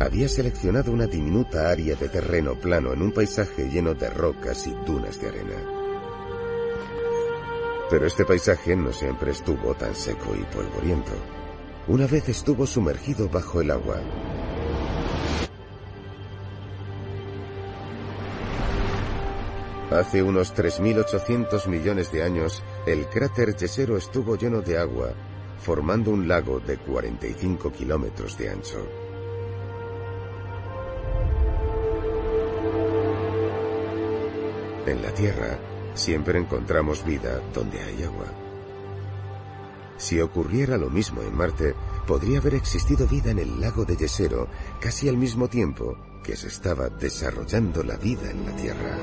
Había seleccionado una diminuta área de terreno plano en un paisaje lleno de rocas y dunas de arena. Pero este paisaje no siempre estuvo tan seco y polvoriento. Una vez estuvo sumergido bajo el agua. Hace unos 3.800 millones de años, el cráter Yesero estuvo lleno de agua, formando un lago de 45 kilómetros de ancho. En la Tierra siempre encontramos vida donde hay agua. Si ocurriera lo mismo en Marte, podría haber existido vida en el lago de Yesero casi al mismo tiempo que se estaba desarrollando la vida en la Tierra.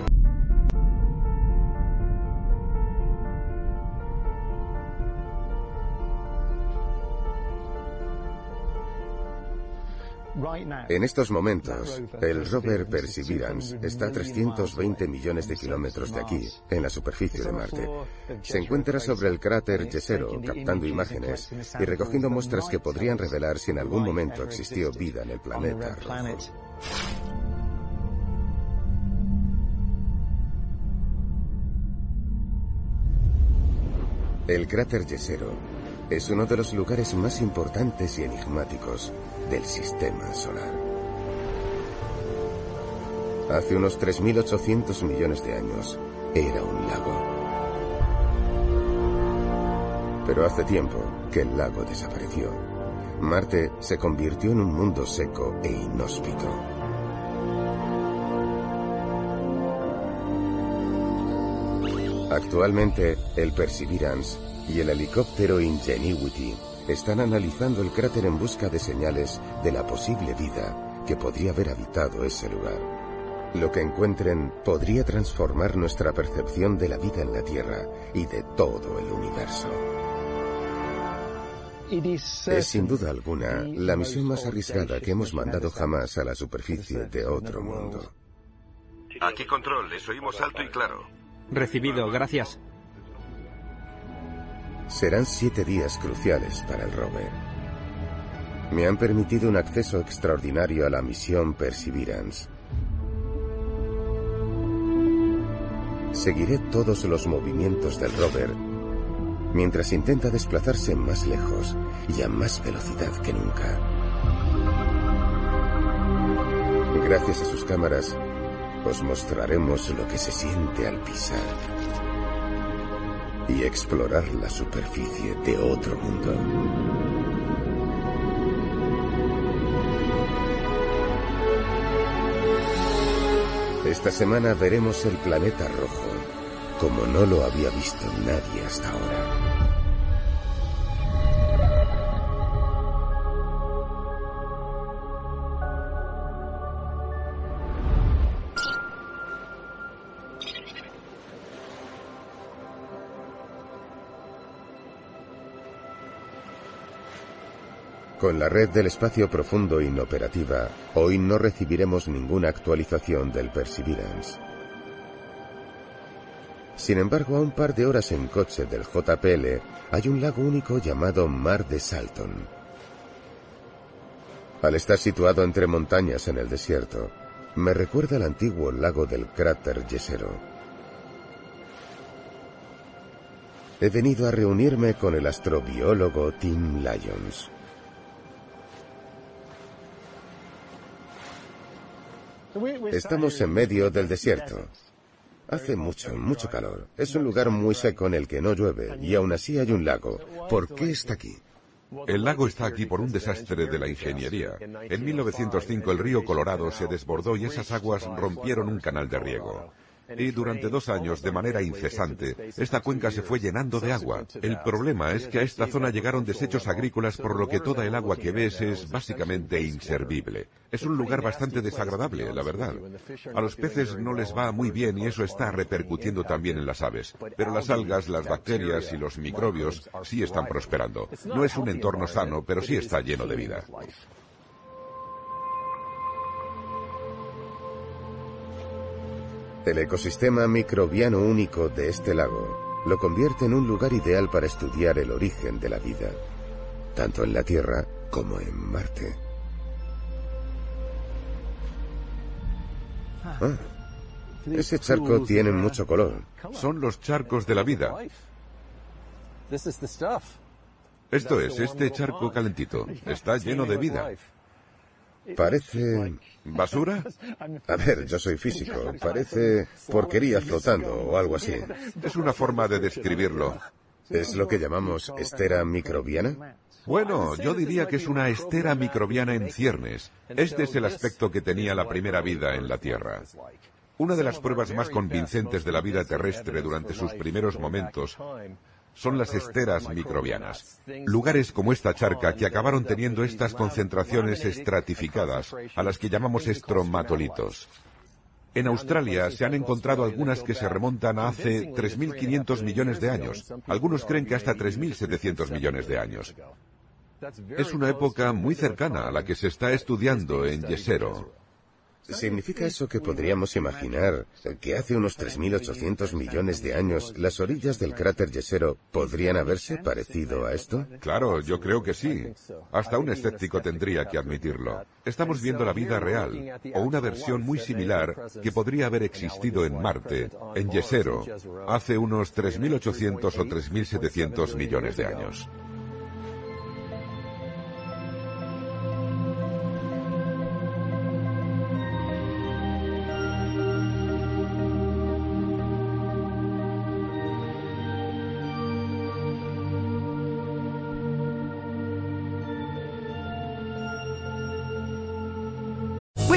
En estos momentos, el rover Perseverance está a 320 millones de kilómetros de aquí, en la superficie de Marte. Se encuentra sobre el cráter Jezero, captando imágenes y recogiendo muestras que podrían revelar si en algún momento existió vida en el planeta rojo. El cráter Jezero es uno de los lugares más importantes y enigmáticos del sistema solar. Hace unos 3.800 millones de años era un lago. Pero hace tiempo que el lago desapareció. Marte se convirtió en un mundo seco e inhóspito. Actualmente, el Perseverance y el helicóptero Ingenuity están analizando el cráter en busca de señales de la posible vida que podría haber habitado ese lugar. Lo que encuentren podría transformar nuestra percepción de la vida en la Tierra y de todo el universo. Es sin duda alguna la misión más arriesgada que hemos mandado jamás a la superficie de otro mundo. Aquí control, les oímos alto y claro. Recibido, gracias. Serán siete días cruciales para el rover. Me han permitido un acceso extraordinario a la misión Perseverance. Seguiré todos los movimientos del rover mientras intenta desplazarse más lejos y a más velocidad que nunca. Gracias a sus cámaras, os mostraremos lo que se siente al pisar y explorar la superficie de otro mundo. Esta semana veremos el planeta rojo, como no lo había visto nadie hasta ahora. Con la red del espacio profundo inoperativa, hoy no recibiremos ninguna actualización del Perseverance. Sin embargo, a un par de horas en coche del JPL hay un lago único llamado Mar de Salton. Al estar situado entre montañas en el desierto, me recuerda al antiguo lago del cráter Yesero. He venido a reunirme con el astrobiólogo Tim Lyons. Estamos en medio del desierto. Hace mucho, mucho calor. Es un lugar muy seco en el que no llueve y aún así hay un lago. ¿Por qué está aquí? El lago está aquí por un desastre de la ingeniería. En 1905 el río Colorado se desbordó y esas aguas rompieron un canal de riego. Y durante dos años, de manera incesante, esta cuenca se fue llenando de agua. El problema es que a esta zona llegaron desechos agrícolas por lo que toda el agua que ves es básicamente inservible. Es un lugar bastante desagradable, la verdad. A los peces no les va muy bien y eso está repercutiendo también en las aves. Pero las algas, las bacterias y los microbios sí están prosperando. No es un entorno sano, pero sí está lleno de vida. El ecosistema microbiano único de este lago lo convierte en un lugar ideal para estudiar el origen de la vida, tanto en la Tierra como en Marte. Ah, ese charco tiene mucho color. Son los charcos de la vida. Esto es, este charco calentito. Está lleno de vida. Parece... ¿Basura? A ver, yo soy físico. Parece porquería flotando o algo así. Es una forma de describirlo. ¿Es lo que llamamos estera microbiana? Bueno, yo diría que es una estera microbiana en ciernes. Este es el aspecto que tenía la primera vida en la Tierra. Una de las pruebas más convincentes de la vida terrestre durante sus primeros momentos son las esteras microbianas. Lugares como esta charca que acabaron teniendo estas concentraciones estratificadas, a las que llamamos estromatolitos. En Australia se han encontrado algunas que se remontan a hace 3.500 millones de años. Algunos creen que hasta 3.700 millones de años. Es una época muy cercana a la que se está estudiando en Yesero. ¿Significa eso que podríamos imaginar que hace unos 3.800 millones de años las orillas del cráter Yesero podrían haberse parecido a esto? Claro, yo creo que sí. Hasta un escéptico tendría que admitirlo. Estamos viendo la vida real, o una versión muy similar que podría haber existido en Marte, en Yesero, hace unos 3.800 o 3.700 millones de años.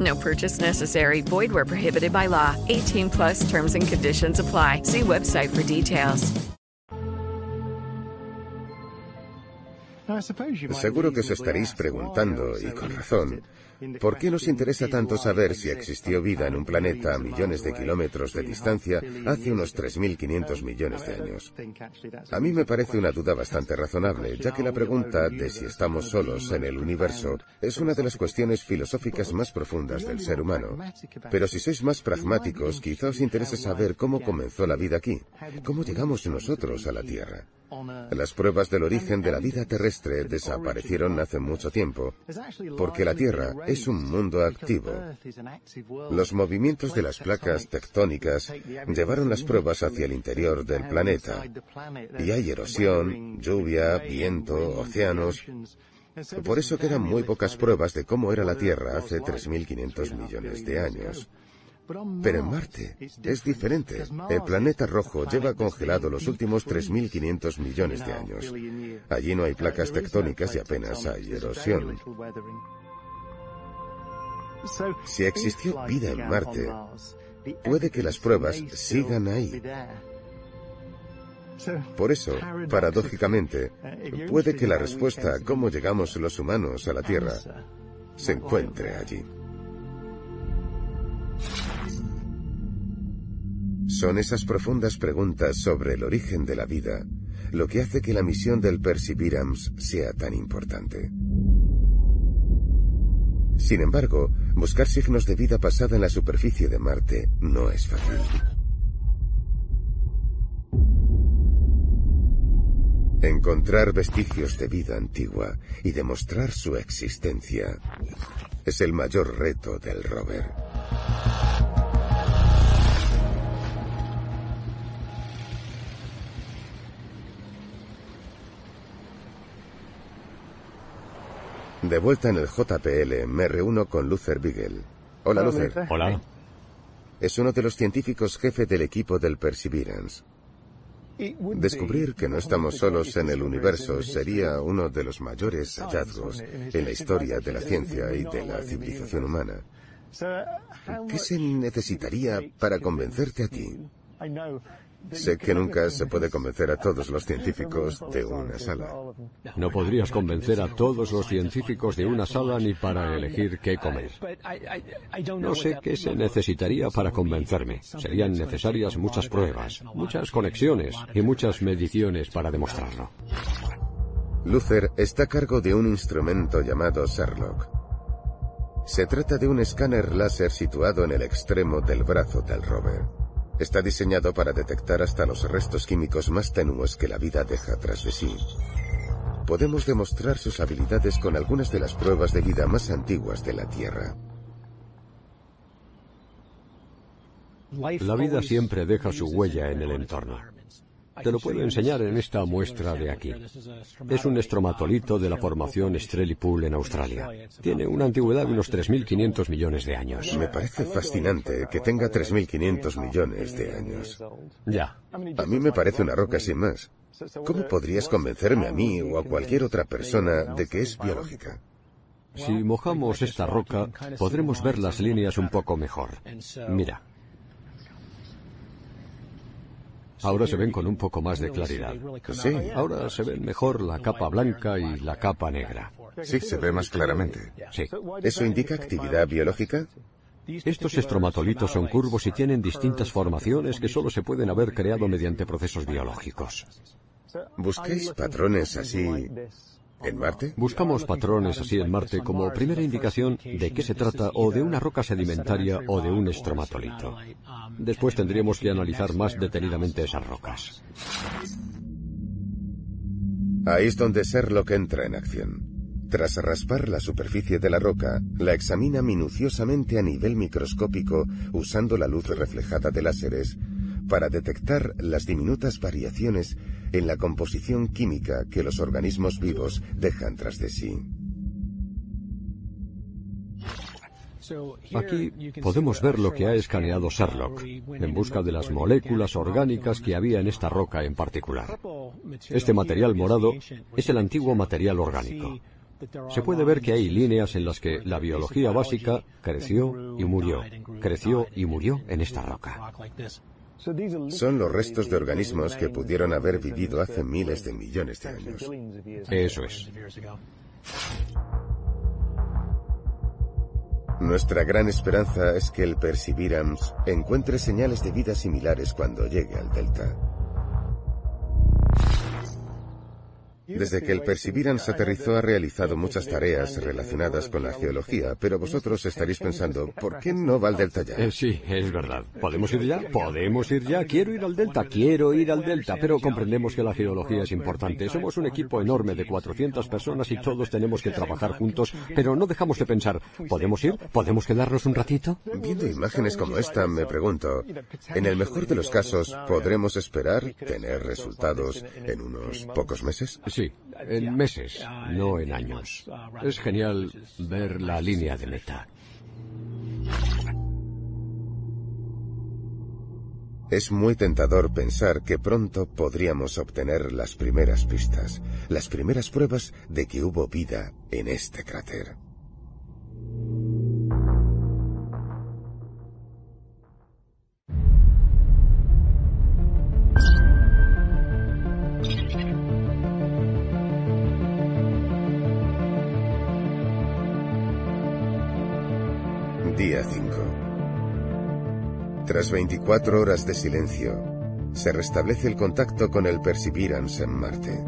No purchase necessary. Void where prohibited by law. 18 plus terms and conditions apply. See website for details. Seguro que os estaréis preguntando, y con razón, ¿por qué nos interesa tanto saber si existió vida en un planeta a millones de kilómetros de distancia hace unos 3.500 millones de años? A mí me parece una duda bastante razonable, ya que la pregunta de si estamos solos en el universo es una de las cuestiones filosóficas más profundas del ser humano. Pero si sois más pragmáticos, quizá os interese saber cómo comenzó la vida aquí, cómo llegamos nosotros a la Tierra. Las pruebas del origen de la vida terrestre desaparecieron hace mucho tiempo, porque la Tierra es un mundo activo. Los movimientos de las placas tectónicas llevaron las pruebas hacia el interior del planeta, y hay erosión, lluvia, viento, océanos. Por eso quedan muy pocas pruebas de cómo era la Tierra hace 3.500 millones de años. Pero en Marte es diferente. El planeta rojo lleva congelado los últimos 3.500 millones de años. Allí no hay placas tectónicas y apenas hay erosión. Si existió vida en Marte, puede que las pruebas sigan ahí. Por eso, paradójicamente, puede que la respuesta a cómo llegamos los humanos a la Tierra se encuentre allí. Son esas profundas preguntas sobre el origen de la vida lo que hace que la misión del Perseverance sea tan importante. Sin embargo, buscar signos de vida pasada en la superficie de Marte no es fácil. Encontrar vestigios de vida antigua y demostrar su existencia es el mayor reto del rover. De vuelta en el JPL, me reúno con Luther Beagle. Hola, Luther. Hola. Es uno de los científicos jefe del equipo del Perseverance. Descubrir que no estamos solos en el universo sería uno de los mayores hallazgos en la historia de la ciencia y de la civilización humana. ¿Qué se necesitaría para convencerte a ti? Sé que nunca se puede convencer a todos los científicos de una sala. No podrías convencer a todos los científicos de una sala ni para elegir qué comer. No sé qué se necesitaría para convencerme. Serían necesarias muchas pruebas, muchas conexiones y muchas mediciones para demostrarlo. Luther está a cargo de un instrumento llamado Sherlock. Se trata de un escáner láser situado en el extremo del brazo del rover. Está diseñado para detectar hasta los restos químicos más tenues que la vida deja tras de sí. Podemos demostrar sus habilidades con algunas de las pruebas de vida más antiguas de la Tierra. La vida siempre deja su huella en el entorno. Te lo puedo enseñar en esta muestra de aquí. Es un estromatolito de la formación Strelly Pool en Australia. Tiene una antigüedad de unos 3.500 millones de años. Me parece fascinante que tenga 3.500 millones de años. Ya. A mí me parece una roca sin más. ¿Cómo podrías convencerme a mí o a cualquier otra persona de que es biológica? Si mojamos esta roca, podremos ver las líneas un poco mejor. Mira. Ahora se ven con un poco más de claridad. Sí. Ahora se ven mejor la capa blanca y la capa negra. Sí, se ve más claramente. Sí. ¿Eso indica actividad biológica? Estos estromatolitos son curvos y tienen distintas formaciones que solo se pueden haber creado mediante procesos biológicos. ¿Busquéis patrones así en Marte? Buscamos patrones así en Marte como primera indicación de qué se trata o de una roca sedimentaria o de un estromatolito. Después tendríamos que analizar más detenidamente esas rocas. Ahí es donde Sherlock entra en acción. Tras raspar la superficie de la roca, la examina minuciosamente a nivel microscópico usando la luz reflejada de láseres para detectar las diminutas variaciones en la composición química que los organismos vivos dejan tras de sí. Aquí podemos ver lo que ha escaneado Sherlock en busca de las moléculas orgánicas que había en esta roca en particular. Este material morado es el antiguo material orgánico. Se puede ver que hay líneas en las que la biología básica creció y murió, creció y murió en esta roca. Son los restos de organismos que pudieron haber vivido hace miles de millones de años. Eso es. Nuestra gran esperanza es que el Perseverance encuentre señales de vida similares cuando llegue al Delta. Desde que el Perseverance aterrizó ha realizado muchas tareas relacionadas con la geología, pero vosotros estaréis pensando, ¿por qué no va al Delta ya? Eh, sí, es verdad. ¿Podemos ir ya? Podemos ir ya. Quiero ir al Delta, quiero ir al Delta, pero comprendemos que la geología es importante. Somos un equipo enorme de 400 personas y todos tenemos que trabajar juntos, pero no dejamos de pensar, ¿podemos ir? ¿Podemos quedarnos un ratito? Viendo imágenes como esta, me pregunto, en el mejor de los casos, ¿podremos esperar tener resultados en unos pocos meses? Sí, en meses, no en años. Es genial ver la línea de meta. Es muy tentador pensar que pronto podríamos obtener las primeras pistas, las primeras pruebas de que hubo vida en este cráter. Día 5. Tras 24 horas de silencio, se restablece el contacto con el Perseverance en Marte.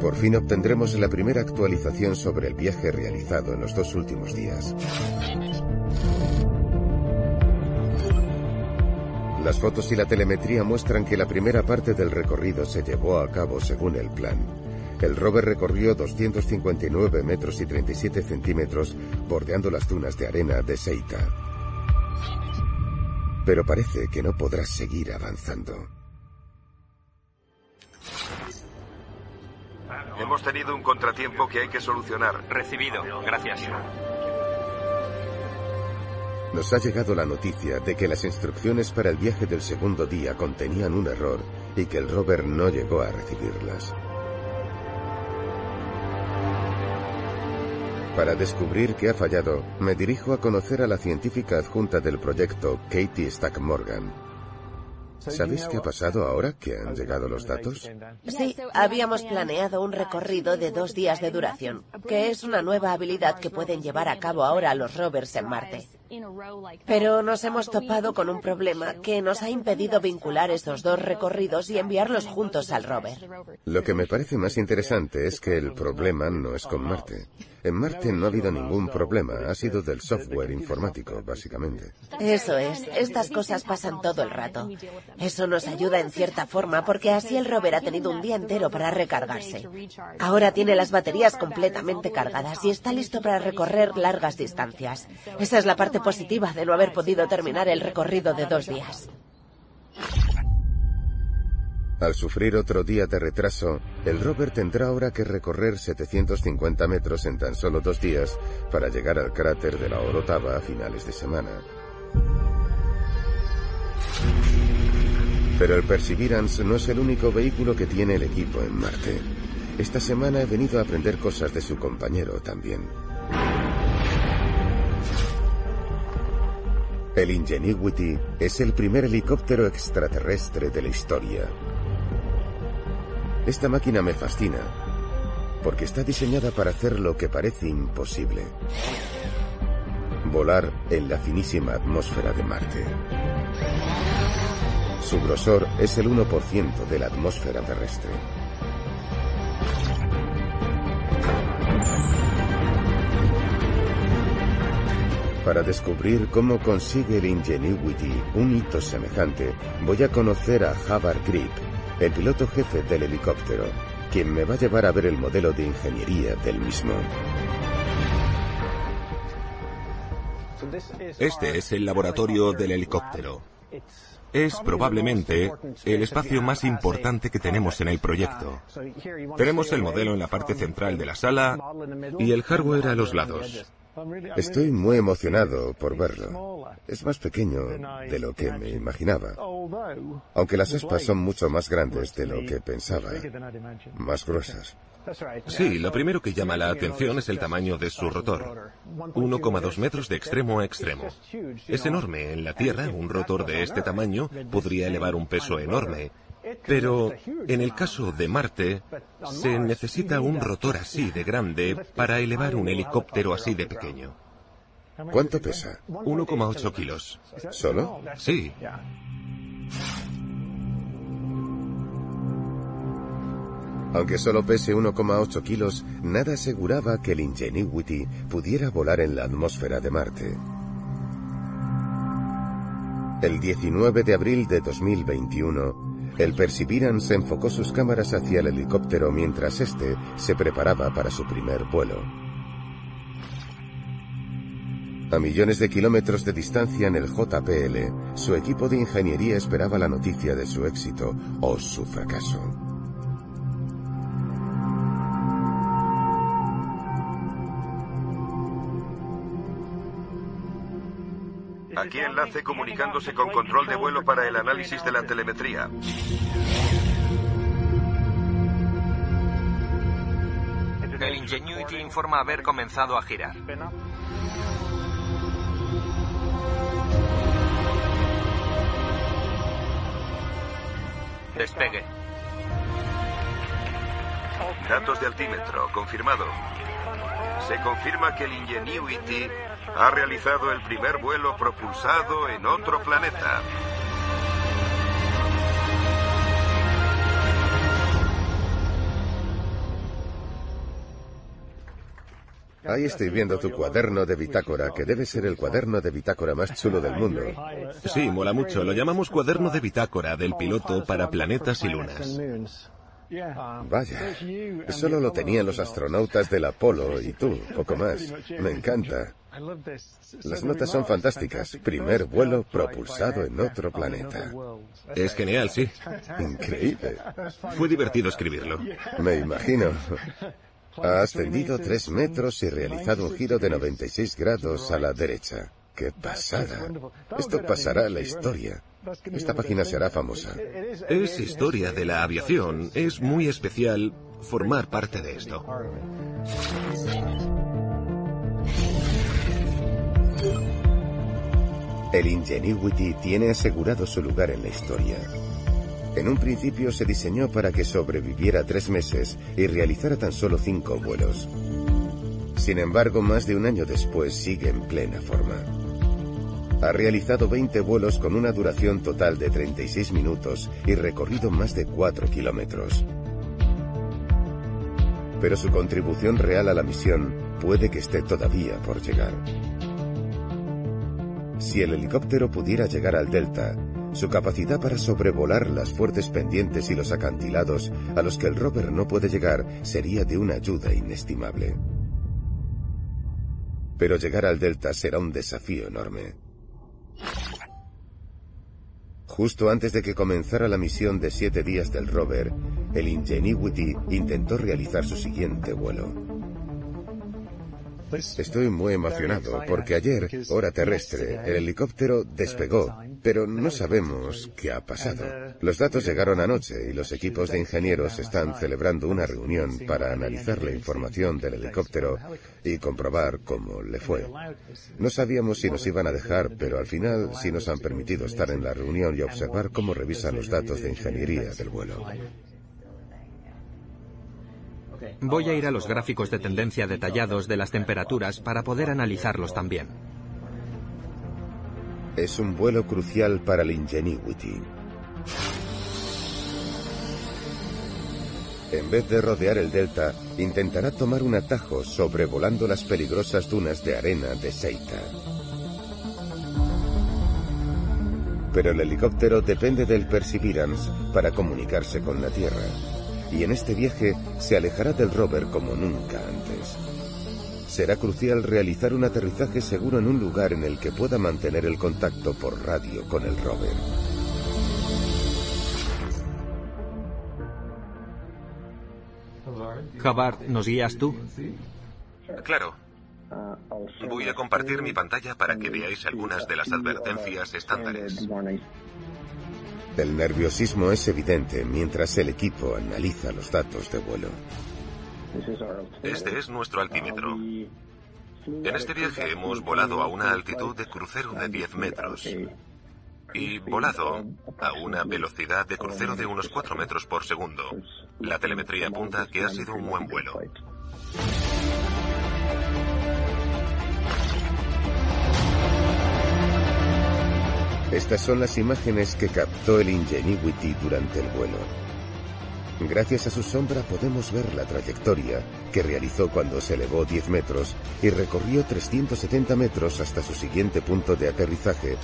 Por fin obtendremos la primera actualización sobre el viaje realizado en los dos últimos días. Las fotos y la telemetría muestran que la primera parte del recorrido se llevó a cabo según el plan. El rover recorrió 259 metros y 37 centímetros bordeando las dunas de arena de Seita. Pero parece que no podrá seguir avanzando. Hemos tenido un contratiempo que hay que solucionar. Recibido, gracias. Nos ha llegado la noticia de que las instrucciones para el viaje del segundo día contenían un error y que el rover no llegó a recibirlas. Para descubrir qué ha fallado, me dirijo a conocer a la científica adjunta del proyecto, Katie Stack Morgan. ¿Sabéis qué ha pasado ahora que han llegado los datos? Sí, habíamos planeado un recorrido de dos días de duración, que es una nueva habilidad que pueden llevar a cabo ahora los rovers en Marte. Pero nos hemos topado con un problema que nos ha impedido vincular estos dos recorridos y enviarlos juntos al rover. Lo que me parece más interesante es que el problema no es con Marte. En Marte no ha habido ningún problema, ha sido del software informático, básicamente. Eso es, estas cosas pasan todo el rato. Eso nos ayuda en cierta forma porque así el rover ha tenido un día entero para recargarse. Ahora tiene las baterías completamente cargadas y está listo para recorrer largas distancias. Esa es la parte positiva de no haber podido terminar el recorrido de dos días. Al sufrir otro día de retraso, el rover tendrá ahora que recorrer 750 metros en tan solo dos días para llegar al cráter de la Orotava a finales de semana. Pero el Perseverance no es el único vehículo que tiene el equipo en Marte. Esta semana he venido a aprender cosas de su compañero también. El Ingenuity es el primer helicóptero extraterrestre de la historia. Esta máquina me fascina porque está diseñada para hacer lo que parece imposible. Volar en la finísima atmósfera de Marte. Su grosor es el 1% de la atmósfera terrestre. Para descubrir cómo consigue el Ingenuity un hito semejante, voy a conocer a Javar Grip, el piloto jefe del helicóptero, quien me va a llevar a ver el modelo de ingeniería del mismo. Este es el laboratorio del helicóptero. Es probablemente el espacio más importante que tenemos en el proyecto. Tenemos el modelo en la parte central de la sala y el hardware a los lados. Estoy muy emocionado por verlo. Es más pequeño de lo que me imaginaba. Aunque las aspas son mucho más grandes de lo que pensaba. Más gruesas. Sí, lo primero que llama la atención es el tamaño de su rotor. 1,2 metros de extremo a extremo. Es enorme. En la Tierra, un rotor de este tamaño podría elevar un peso enorme. Pero en el caso de Marte, se necesita un rotor así de grande para elevar un helicóptero así de pequeño. ¿Cuánto pesa? 1,8 kilos. ¿Solo? Sí. Aunque solo pese 1,8 kilos, nada aseguraba que el Ingenuity pudiera volar en la atmósfera de Marte. El 19 de abril de 2021, el Perseverance enfocó sus cámaras hacia el helicóptero mientras éste se preparaba para su primer vuelo. A millones de kilómetros de distancia en el JPL, su equipo de ingeniería esperaba la noticia de su éxito o su fracaso. Aquí enlace comunicándose con control de vuelo para el análisis de la telemetría. El Ingenuity informa haber comenzado a girar. Despegue. Datos de altímetro, confirmado. Se confirma que el Ingenuity ha realizado el primer vuelo propulsado en otro planeta. Ahí estoy viendo tu cuaderno de bitácora, que debe ser el cuaderno de bitácora más chulo del mundo. Sí, mola mucho. Lo llamamos cuaderno de bitácora del piloto para planetas y lunas. Vaya, solo lo tenían los astronautas del Apolo y tú, poco más. Me encanta. Las notas son fantásticas. Primer vuelo propulsado en otro planeta. Es genial, sí. Increíble. Fue divertido escribirlo. Me imagino. <laughs> Ha ascendido tres metros y realizado un giro de 96 grados a la derecha. ¡Qué pasada! Esto pasará a la historia. Esta página será famosa. Es historia de la aviación. Es muy especial formar parte de esto. El Ingenuity tiene asegurado su lugar en la historia. En un principio se diseñó para que sobreviviera tres meses y realizara tan solo cinco vuelos. Sin embargo, más de un año después sigue en plena forma. Ha realizado 20 vuelos con una duración total de 36 minutos y recorrido más de 4 kilómetros. Pero su contribución real a la misión puede que esté todavía por llegar. Si el helicóptero pudiera llegar al delta, su capacidad para sobrevolar las fuertes pendientes y los acantilados a los que el rover no puede llegar sería de una ayuda inestimable. Pero llegar al delta será un desafío enorme. Justo antes de que comenzara la misión de siete días del rover, el Ingenuity intentó realizar su siguiente vuelo. Estoy muy emocionado porque ayer, hora terrestre, el helicóptero despegó, pero no sabemos qué ha pasado. Los datos llegaron anoche y los equipos de ingenieros están celebrando una reunión para analizar la información del helicóptero y comprobar cómo le fue. No sabíamos si nos iban a dejar, pero al final sí nos han permitido estar en la reunión y observar cómo revisan los datos de ingeniería del vuelo. Voy a ir a los gráficos de tendencia detallados de las temperaturas para poder analizarlos también. Es un vuelo crucial para el Ingenuity. En vez de rodear el delta, intentará tomar un atajo sobrevolando las peligrosas dunas de arena de Seita. Pero el helicóptero depende del Perseverance para comunicarse con la Tierra y en este viaje se alejará del rover como nunca antes. Será crucial realizar un aterrizaje seguro en un lugar en el que pueda mantener el contacto por radio con el rover. Javard, ¿nos guías tú? Claro. Voy a compartir mi pantalla para que veáis algunas de las advertencias estándares. El nerviosismo es evidente mientras el equipo analiza los datos de vuelo. Este es nuestro altímetro. En este viaje hemos volado a una altitud de crucero de 10 metros y volado a una velocidad de crucero de unos 4 metros por segundo. La telemetría apunta que ha sido un buen vuelo. Estas son las imágenes que captó el Ingenuity durante el vuelo. Gracias a su sombra podemos ver la trayectoria que realizó cuando se elevó 10 metros y recorrió 370 metros hasta su siguiente punto de aterrizaje,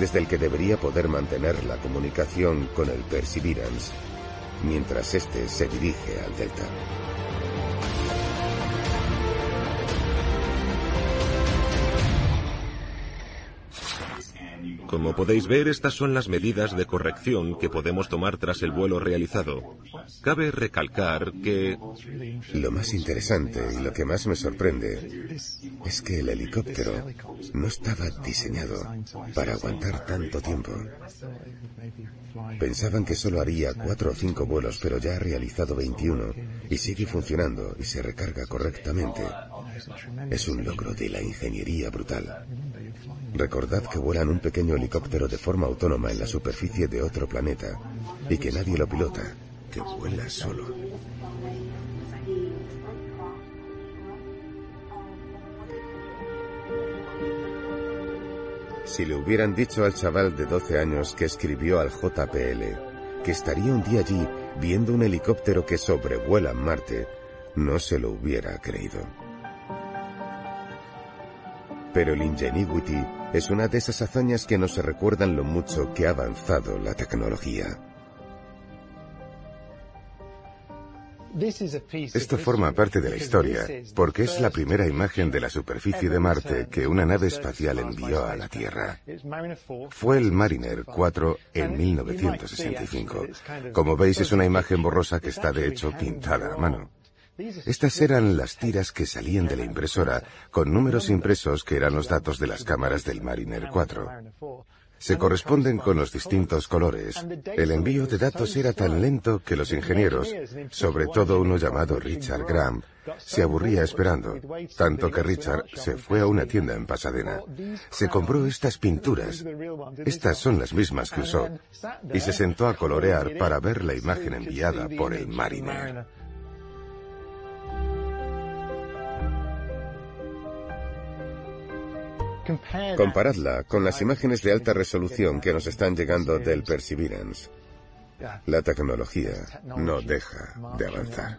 desde el que debería poder mantener la comunicación con el Perseverance, mientras este se dirige al delta. Como podéis ver, estas son las medidas de corrección que podemos tomar tras el vuelo realizado. Cabe recalcar que... Lo más interesante y lo que más me sorprende es que el helicóptero no estaba diseñado para aguantar tanto tiempo. Pensaban que solo haría cuatro o cinco vuelos, pero ya ha realizado 21 y sigue funcionando y se recarga correctamente. Es un logro de la ingeniería brutal. Recordad que vuelan un pequeño helicóptero de forma autónoma en la superficie de otro planeta y que nadie lo pilota, que vuela solo. Si le hubieran dicho al chaval de 12 años que escribió al JPL que estaría un día allí viendo un helicóptero que sobrevuela Marte, no se lo hubiera creído. Pero el Ingenuity es una de esas hazañas que nos recuerdan lo mucho que ha avanzado la tecnología. Esto forma parte de la historia porque es la primera imagen de la superficie de Marte que una nave espacial envió a la Tierra. Fue el Mariner 4 en 1965. Como veis es una imagen borrosa que está de hecho pintada a mano. Estas eran las tiras que salían de la impresora con números impresos que eran los datos de las cámaras del Mariner 4 se corresponden con los distintos colores. El envío de datos era tan lento que los ingenieros, sobre todo uno llamado Richard Graham, se aburría esperando, tanto que Richard se fue a una tienda en Pasadena. Se compró estas pinturas. Estas son las mismas que usó. Y se sentó a colorear para ver la imagen enviada por el Mariner. Comparadla con las imágenes de alta resolución que nos están llegando del Perseverance. La tecnología no deja de avanzar.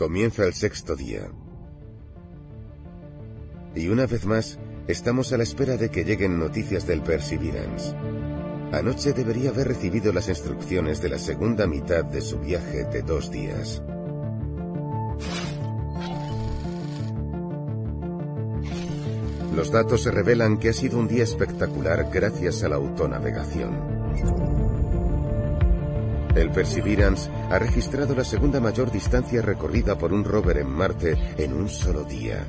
Comienza el sexto día. Y una vez más, estamos a la espera de que lleguen noticias del Perseverance. Anoche debería haber recibido las instrucciones de la segunda mitad de su viaje de dos días. Los datos se revelan que ha sido un día espectacular gracias a la autonavegación. El Perseverance ha registrado la segunda mayor distancia recorrida por un rover en Marte en un solo día.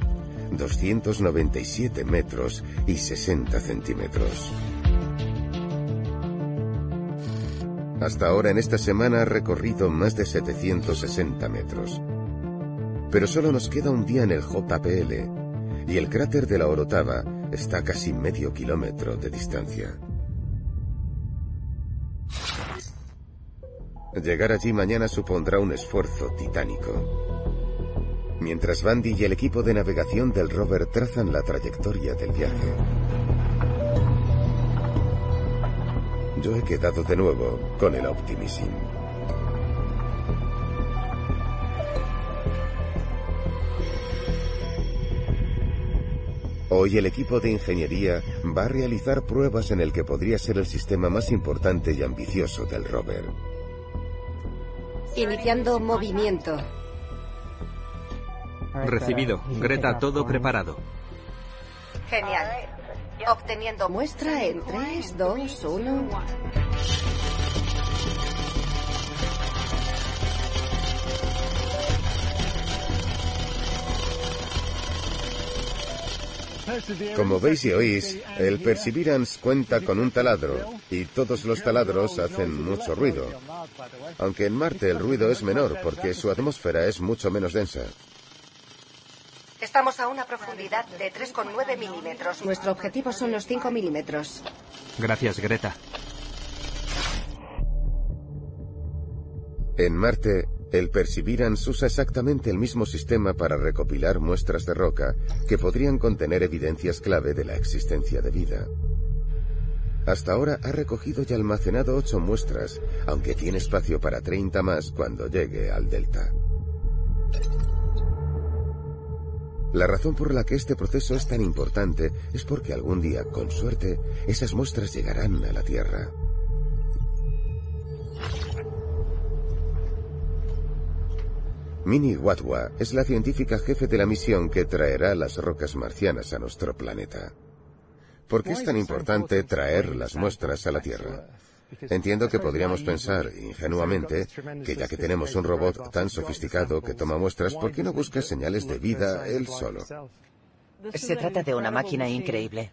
297 metros y 60 centímetros. Hasta ahora en esta semana ha recorrido más de 760 metros. Pero solo nos queda un día en el JPL y el cráter de la Orotava está a casi medio kilómetro de distancia. Llegar allí mañana supondrá un esfuerzo titánico. Mientras Bandy y el equipo de navegación del rover trazan la trayectoria del viaje. Yo he quedado de nuevo con el Optimism. Hoy el equipo de ingeniería va a realizar pruebas en el que podría ser el sistema más importante y ambicioso del rover. Iniciando movimiento. Recibido. Greta, todo preparado. Genial. Obteniendo muestra en 3, 2, 1. Como veis y oís, el Perseverance cuenta con un taladro, y todos los taladros hacen mucho ruido. Aunque en Marte el ruido es menor porque su atmósfera es mucho menos densa. Estamos a una profundidad de 3,9 milímetros. Nuestro objetivo son los 5 milímetros. Gracias, Greta. En Marte, el Perseverance usa exactamente el mismo sistema para recopilar muestras de roca que podrían contener evidencias clave de la existencia de vida. Hasta ahora ha recogido y almacenado ocho muestras, aunque tiene espacio para 30 más cuando llegue al delta. La razón por la que este proceso es tan importante es porque algún día, con suerte, esas muestras llegarán a la Tierra. Minnie Watwa es la científica jefe de la misión que traerá las rocas marcianas a nuestro planeta. ¿Por qué es tan importante traer las muestras a la Tierra? Entiendo que podríamos pensar, ingenuamente, que ya que tenemos un robot tan sofisticado que toma muestras, ¿por qué no busca señales de vida él solo? Se trata de una máquina increíble,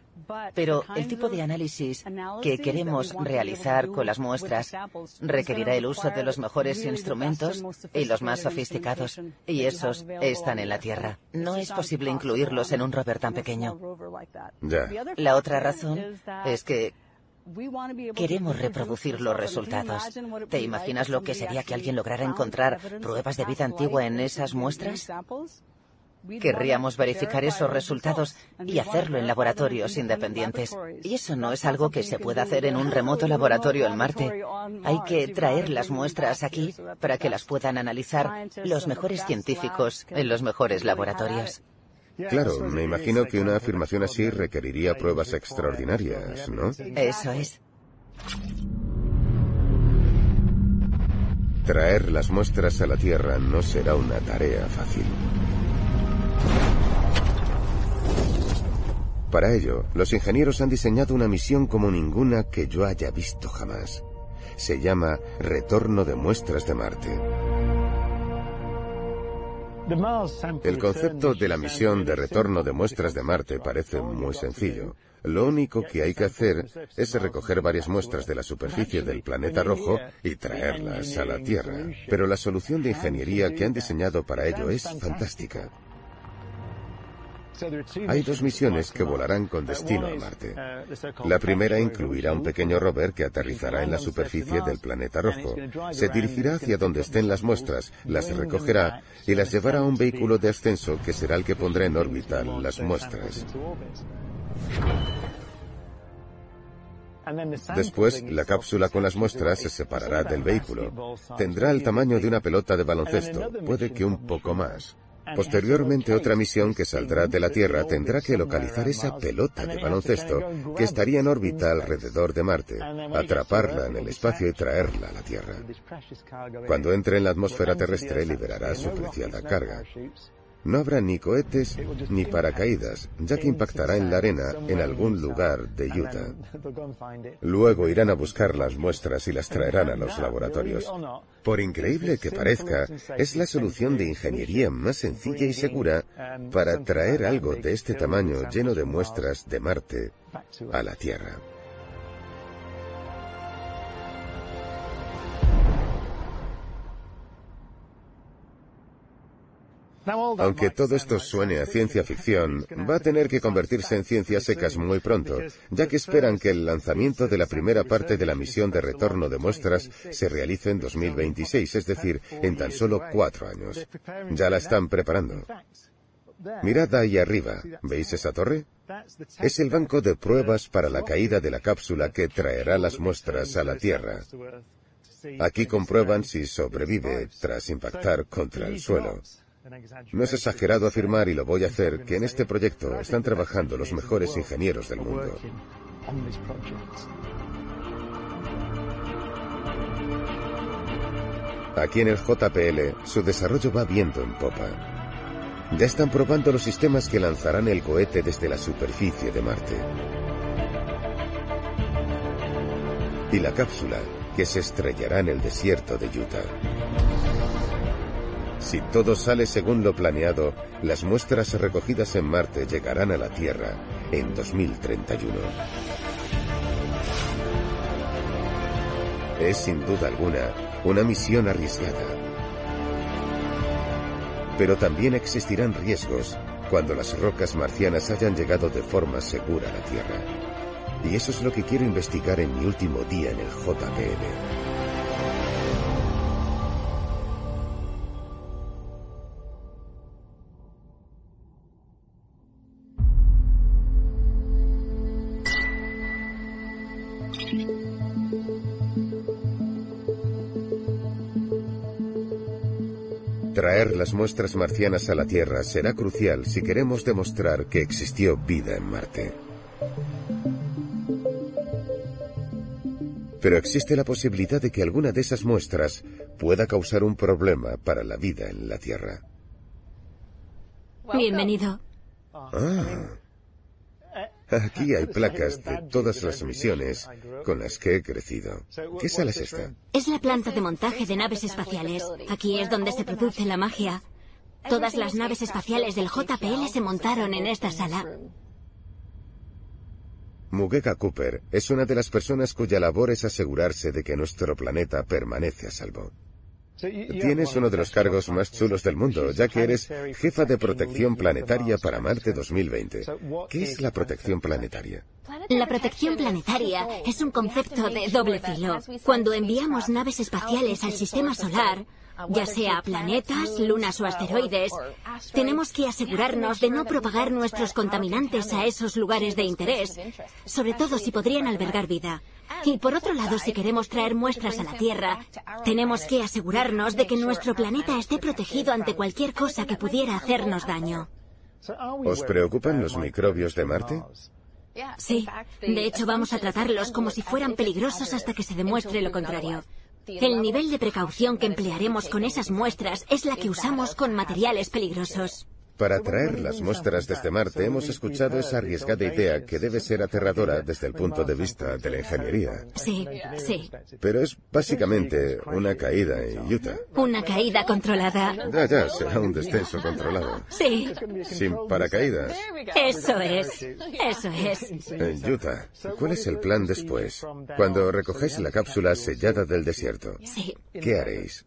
pero el tipo de análisis que queremos realizar con las muestras requerirá el uso de los mejores instrumentos y los más sofisticados, y esos están en la Tierra. No es posible incluirlos en un rover tan pequeño. Ya. La otra razón es que Queremos reproducir los resultados. ¿Te imaginas lo que sería que alguien lograra encontrar pruebas de vida antigua en esas muestras? Querríamos verificar esos resultados y hacerlo en laboratorios independientes. Y eso no es algo que se pueda hacer en un remoto laboratorio en Marte. Hay que traer las muestras aquí para que las puedan analizar los mejores científicos en los mejores laboratorios. Claro, me imagino que una afirmación así requeriría pruebas extraordinarias, ¿no? Eso es. Traer las muestras a la Tierra no será una tarea fácil. Para ello, los ingenieros han diseñado una misión como ninguna que yo haya visto jamás. Se llama Retorno de Muestras de Marte. El concepto de la misión de retorno de muestras de Marte parece muy sencillo. Lo único que hay que hacer es recoger varias muestras de la superficie del planeta rojo y traerlas a la Tierra. Pero la solución de ingeniería que han diseñado para ello es fantástica. Hay dos misiones que volarán con destino a Marte. La primera incluirá un pequeño rover que aterrizará en la superficie del planeta rojo. Se dirigirá hacia donde estén las muestras, las recogerá y las llevará a un vehículo de ascenso que será el que pondrá en órbita las muestras. Después, la cápsula con las muestras se separará del vehículo. Tendrá el tamaño de una pelota de baloncesto, puede que un poco más. Posteriormente, otra misión que saldrá de la Tierra tendrá que localizar esa pelota de baloncesto que estaría en órbita alrededor de Marte, atraparla en el espacio y traerla a la Tierra. Cuando entre en la atmósfera terrestre liberará su preciada carga. No habrá ni cohetes ni paracaídas, ya que impactará en la arena en algún lugar de Utah. Luego irán a buscar las muestras y las traerán a los laboratorios. Por increíble que parezca, es la solución de ingeniería más sencilla y segura para traer algo de este tamaño lleno de muestras de Marte a la Tierra. Aunque todo esto suene a ciencia ficción, va a tener que convertirse en ciencias secas muy pronto, ya que esperan que el lanzamiento de la primera parte de la misión de retorno de muestras se realice en 2026, es decir, en tan solo cuatro años. Ya la están preparando. Mirad ahí arriba, ¿veis esa torre? Es el banco de pruebas para la caída de la cápsula que traerá las muestras a la Tierra. Aquí comprueban si sobrevive tras impactar contra el suelo. No es exagerado afirmar, y lo voy a hacer, que en este proyecto están trabajando los mejores ingenieros del mundo. Aquí en el JPL, su desarrollo va viento en popa. Ya están probando los sistemas que lanzarán el cohete desde la superficie de Marte. Y la cápsula que se estrellará en el desierto de Utah. Si todo sale según lo planeado, las muestras recogidas en Marte llegarán a la Tierra en 2031. Es sin duda alguna una misión arriesgada. Pero también existirán riesgos cuando las rocas marcianas hayan llegado de forma segura a la Tierra. Y eso es lo que quiero investigar en mi último día en el JPL. Traer las muestras marcianas a la Tierra será crucial si queremos demostrar que existió vida en Marte. Pero existe la posibilidad de que alguna de esas muestras pueda causar un problema para la vida en la Tierra. Bienvenido. Ah. Aquí hay placas de todas las misiones con las que he crecido. ¿Qué sala es esta? Es la planta de montaje de naves espaciales. Aquí es donde se produce la magia. Todas las naves espaciales del JPL se montaron en esta sala. Mugega Cooper es una de las personas cuya labor es asegurarse de que nuestro planeta permanece a salvo. Tienes uno de los cargos más chulos del mundo, ya que eres jefa de protección planetaria para Marte 2020. ¿Qué es la protección planetaria? La protección planetaria es un concepto de doble filo. Cuando enviamos naves espaciales al sistema solar, ya sea planetas, lunas o asteroides, tenemos que asegurarnos de no propagar nuestros contaminantes a esos lugares de interés, sobre todo si podrían albergar vida. Y por otro lado, si queremos traer muestras a la Tierra, tenemos que asegurarnos de que nuestro planeta esté protegido ante cualquier cosa que pudiera hacernos daño. ¿Os preocupan los microbios de Marte? Sí, de hecho vamos a tratarlos como si fueran peligrosos hasta que se demuestre lo contrario. El nivel de precaución que emplearemos con esas muestras es la que usamos con materiales peligrosos. Para traer las muestras desde Marte hemos escuchado esa arriesgada idea que debe ser aterradora desde el punto de vista de la ingeniería. Sí, sí. Pero es básicamente una caída en Utah. Una caída controlada. Ya, ya, será un descenso controlado. Sí. Sin paracaídas. Eso es, eso es. En Utah, ¿cuál es el plan después? Cuando recojáis la cápsula sellada del desierto. Sí. ¿Qué haréis?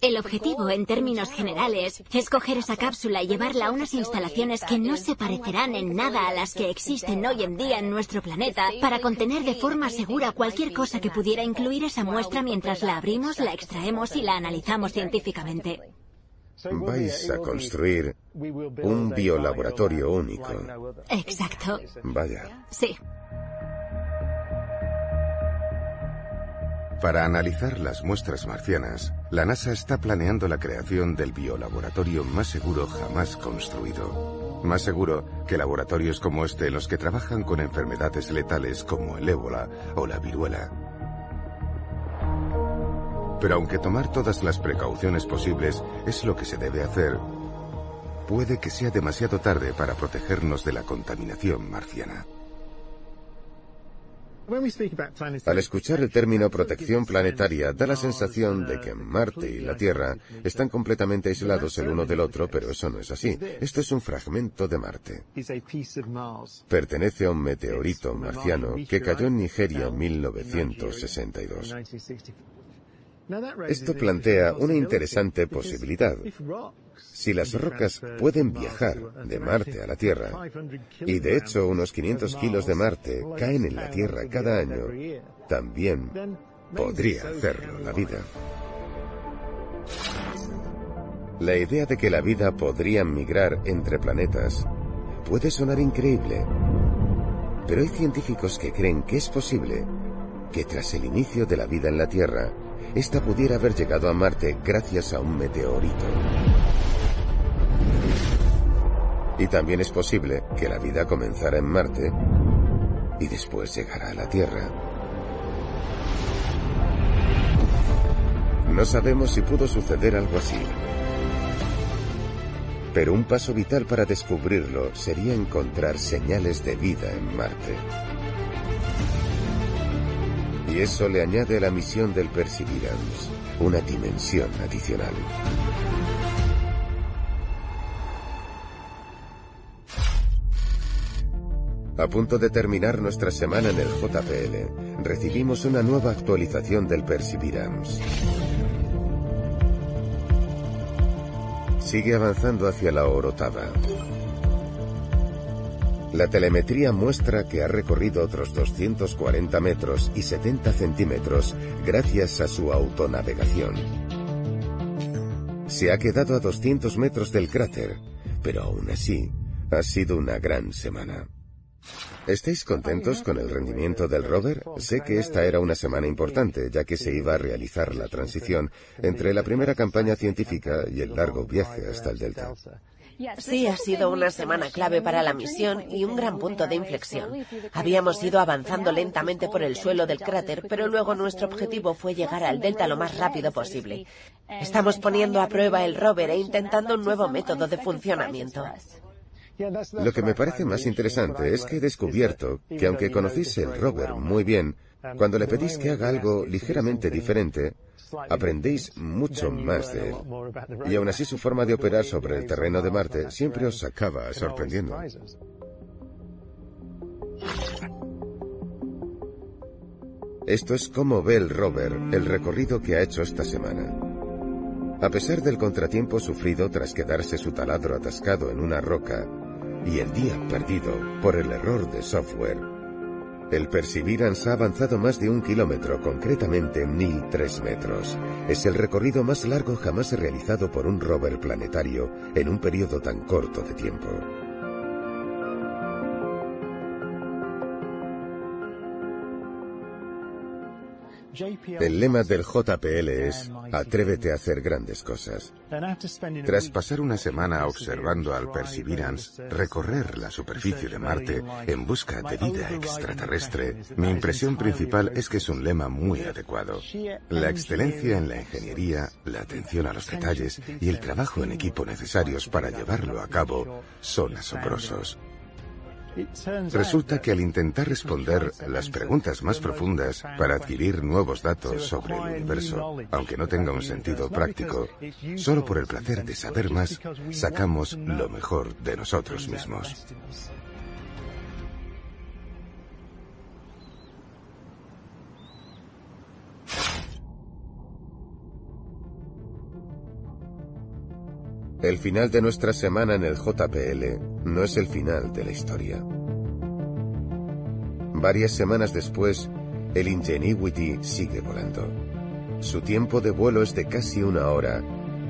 El objetivo, en términos generales, es coger esa cápsula y llevar a unas instalaciones que no se parecerán en nada a las que existen hoy en día en nuestro planeta para contener de forma segura cualquier cosa que pudiera incluir esa muestra mientras la abrimos, la extraemos y la analizamos científicamente. Vais a construir un biolaboratorio único. Exacto. Vaya. Sí. Para analizar las muestras marcianas, la NASA está planeando la creación del biolaboratorio más seguro jamás construido. Más seguro que laboratorios como este en los que trabajan con enfermedades letales como el ébola o la viruela. Pero aunque tomar todas las precauciones posibles es lo que se debe hacer, puede que sea demasiado tarde para protegernos de la contaminación marciana. Al escuchar el término protección planetaria, da la sensación de que Marte y la Tierra están completamente aislados el uno del otro, pero eso no es así. Esto es un fragmento de Marte. Pertenece a un meteorito marciano que cayó en Nigeria en 1962. Esto plantea una interesante posibilidad. Si las rocas pueden viajar de Marte a la Tierra, y de hecho unos 500 kilos de Marte caen en la Tierra cada año, también podría hacerlo la vida. La idea de que la vida podría migrar entre planetas puede sonar increíble, pero hay científicos que creen que es posible que tras el inicio de la vida en la Tierra, esta pudiera haber llegado a Marte gracias a un meteorito. Y también es posible que la vida comenzara en Marte y después llegara a la Tierra. No sabemos si pudo suceder algo así. Pero un paso vital para descubrirlo sería encontrar señales de vida en Marte. Y eso le añade a la misión del Perseverance una dimensión adicional. A punto de terminar nuestra semana en el JPL, recibimos una nueva actualización del Perseverance. Sigue avanzando hacia la Orotava. La telemetría muestra que ha recorrido otros 240 metros y 70 centímetros gracias a su autonavegación. Se ha quedado a 200 metros del cráter, pero aún así ha sido una gran semana. ¿Estáis contentos con el rendimiento del rover? Sé que esta era una semana importante, ya que se iba a realizar la transición entre la primera campaña científica y el largo viaje hasta el Delta. Sí, ha sido una semana clave para la misión y un gran punto de inflexión. Habíamos ido avanzando lentamente por el suelo del cráter, pero luego nuestro objetivo fue llegar al delta lo más rápido posible. Estamos poniendo a prueba el rover e intentando un nuevo método de funcionamiento. Lo que me parece más interesante es que he descubierto que aunque conocéis el rover muy bien, cuando le pedís que haga algo ligeramente diferente, aprendéis mucho más de él. Y aún así su forma de operar sobre el terreno de Marte siempre os acaba sorprendiendo. Esto es como ve el rover el recorrido que ha hecho esta semana. A pesar del contratiempo sufrido tras quedarse su taladro atascado en una roca y el día perdido por el error de software, el Perseverance ha avanzado más de un kilómetro, concretamente 1003 metros. Es el recorrido más largo jamás realizado por un rover planetario en un periodo tan corto de tiempo. El lema del JPL es Atrévete a hacer grandes cosas. Tras pasar una semana observando al Perseverance recorrer la superficie de Marte en busca de vida extraterrestre, mi impresión principal es que es un lema muy adecuado. La excelencia en la ingeniería, la atención a los detalles y el trabajo en equipo necesarios para llevarlo a cabo son asombrosos. Resulta que al intentar responder las preguntas más profundas para adquirir nuevos datos sobre el universo, aunque no tenga un sentido práctico, solo por el placer de saber más, sacamos lo mejor de nosotros mismos. El final de nuestra semana en el JPL no es el final de la historia. Varias semanas después, el Ingenuity sigue volando. Su tiempo de vuelo es de casi una hora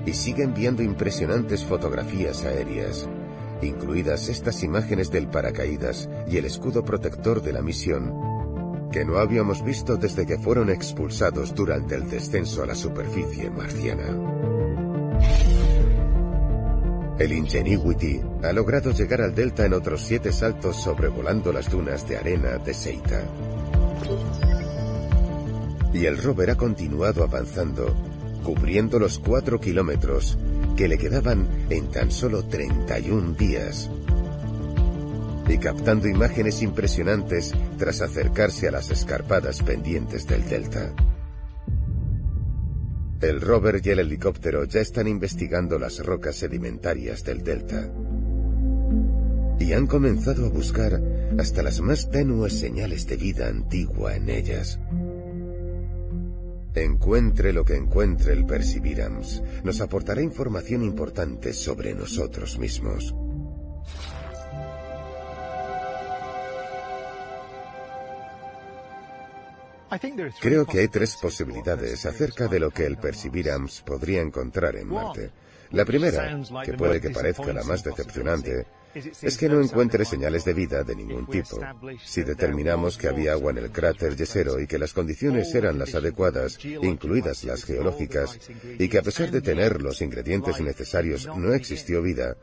y sigue enviando impresionantes fotografías aéreas, incluidas estas imágenes del paracaídas y el escudo protector de la misión, que no habíamos visto desde que fueron expulsados durante el descenso a la superficie marciana. El Ingenuity ha logrado llegar al delta en otros siete saltos sobrevolando las dunas de arena de Seita. Y el rover ha continuado avanzando, cubriendo los cuatro kilómetros que le quedaban en tan solo 31 días. Y captando imágenes impresionantes tras acercarse a las escarpadas pendientes del delta. El rover y el helicóptero ya están investigando las rocas sedimentarias del delta. Y han comenzado a buscar hasta las más tenues señales de vida antigua en ellas. Encuentre lo que encuentre el Perseverance, nos aportará información importante sobre nosotros mismos. Creo que hay tres posibilidades acerca de lo que el Perseverance podría encontrar en Marte. La primera, que puede que parezca la más decepcionante, es que no encuentre señales de vida de ningún tipo. Si determinamos que había agua en el cráter Yesero y que las condiciones eran las adecuadas, incluidas las geológicas, y que a pesar de tener los ingredientes necesarios no existió vida,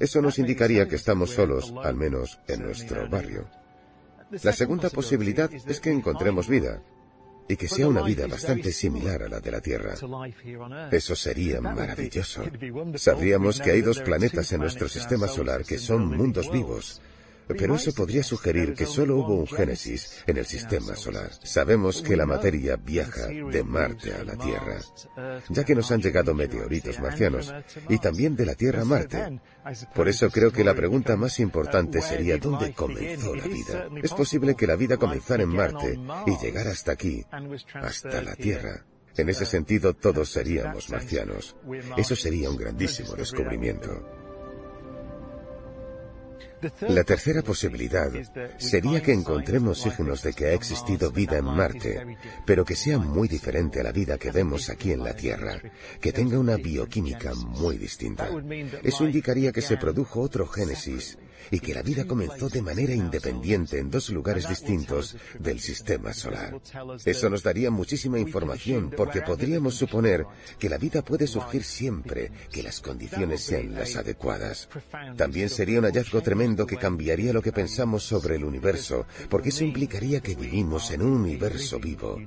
eso nos indicaría que estamos solos, al menos en nuestro barrio. La segunda posibilidad es que encontremos vida, y que sea una vida bastante similar a la de la Tierra. Eso sería maravilloso. Sabríamos que hay dos planetas en nuestro sistema solar que son mundos vivos, pero eso podría sugerir que solo hubo un génesis en el sistema solar. Sabemos que la materia viaja de Marte a la Tierra, ya que nos han llegado meteoritos marcianos, y también de la Tierra a Marte. Por eso creo que la pregunta más importante sería ¿dónde comenzó la vida? Es posible que la vida comenzara en Marte y llegara hasta aquí, hasta la Tierra. En ese sentido, todos seríamos marcianos. Eso sería un grandísimo descubrimiento. La tercera posibilidad sería que encontremos signos de que ha existido vida en Marte, pero que sea muy diferente a la vida que vemos aquí en la Tierra, que tenga una bioquímica muy distinta. Eso indicaría que se produjo otro génesis y que la vida comenzó de manera independiente en dos lugares distintos del sistema solar. Eso nos daría muchísima información porque podríamos suponer que la vida puede surgir siempre que las condiciones sean las adecuadas. También sería un hallazgo tremendo que cambiaría lo que pensamos sobre el universo, porque eso implicaría que vivimos en un universo vivo.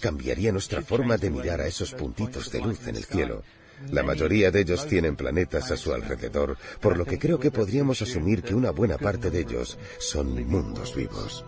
Cambiaría nuestra forma de mirar a esos puntitos de luz en el cielo. La mayoría de ellos tienen planetas a su alrededor, por lo que creo que podríamos asumir que una buena parte de ellos son mundos vivos.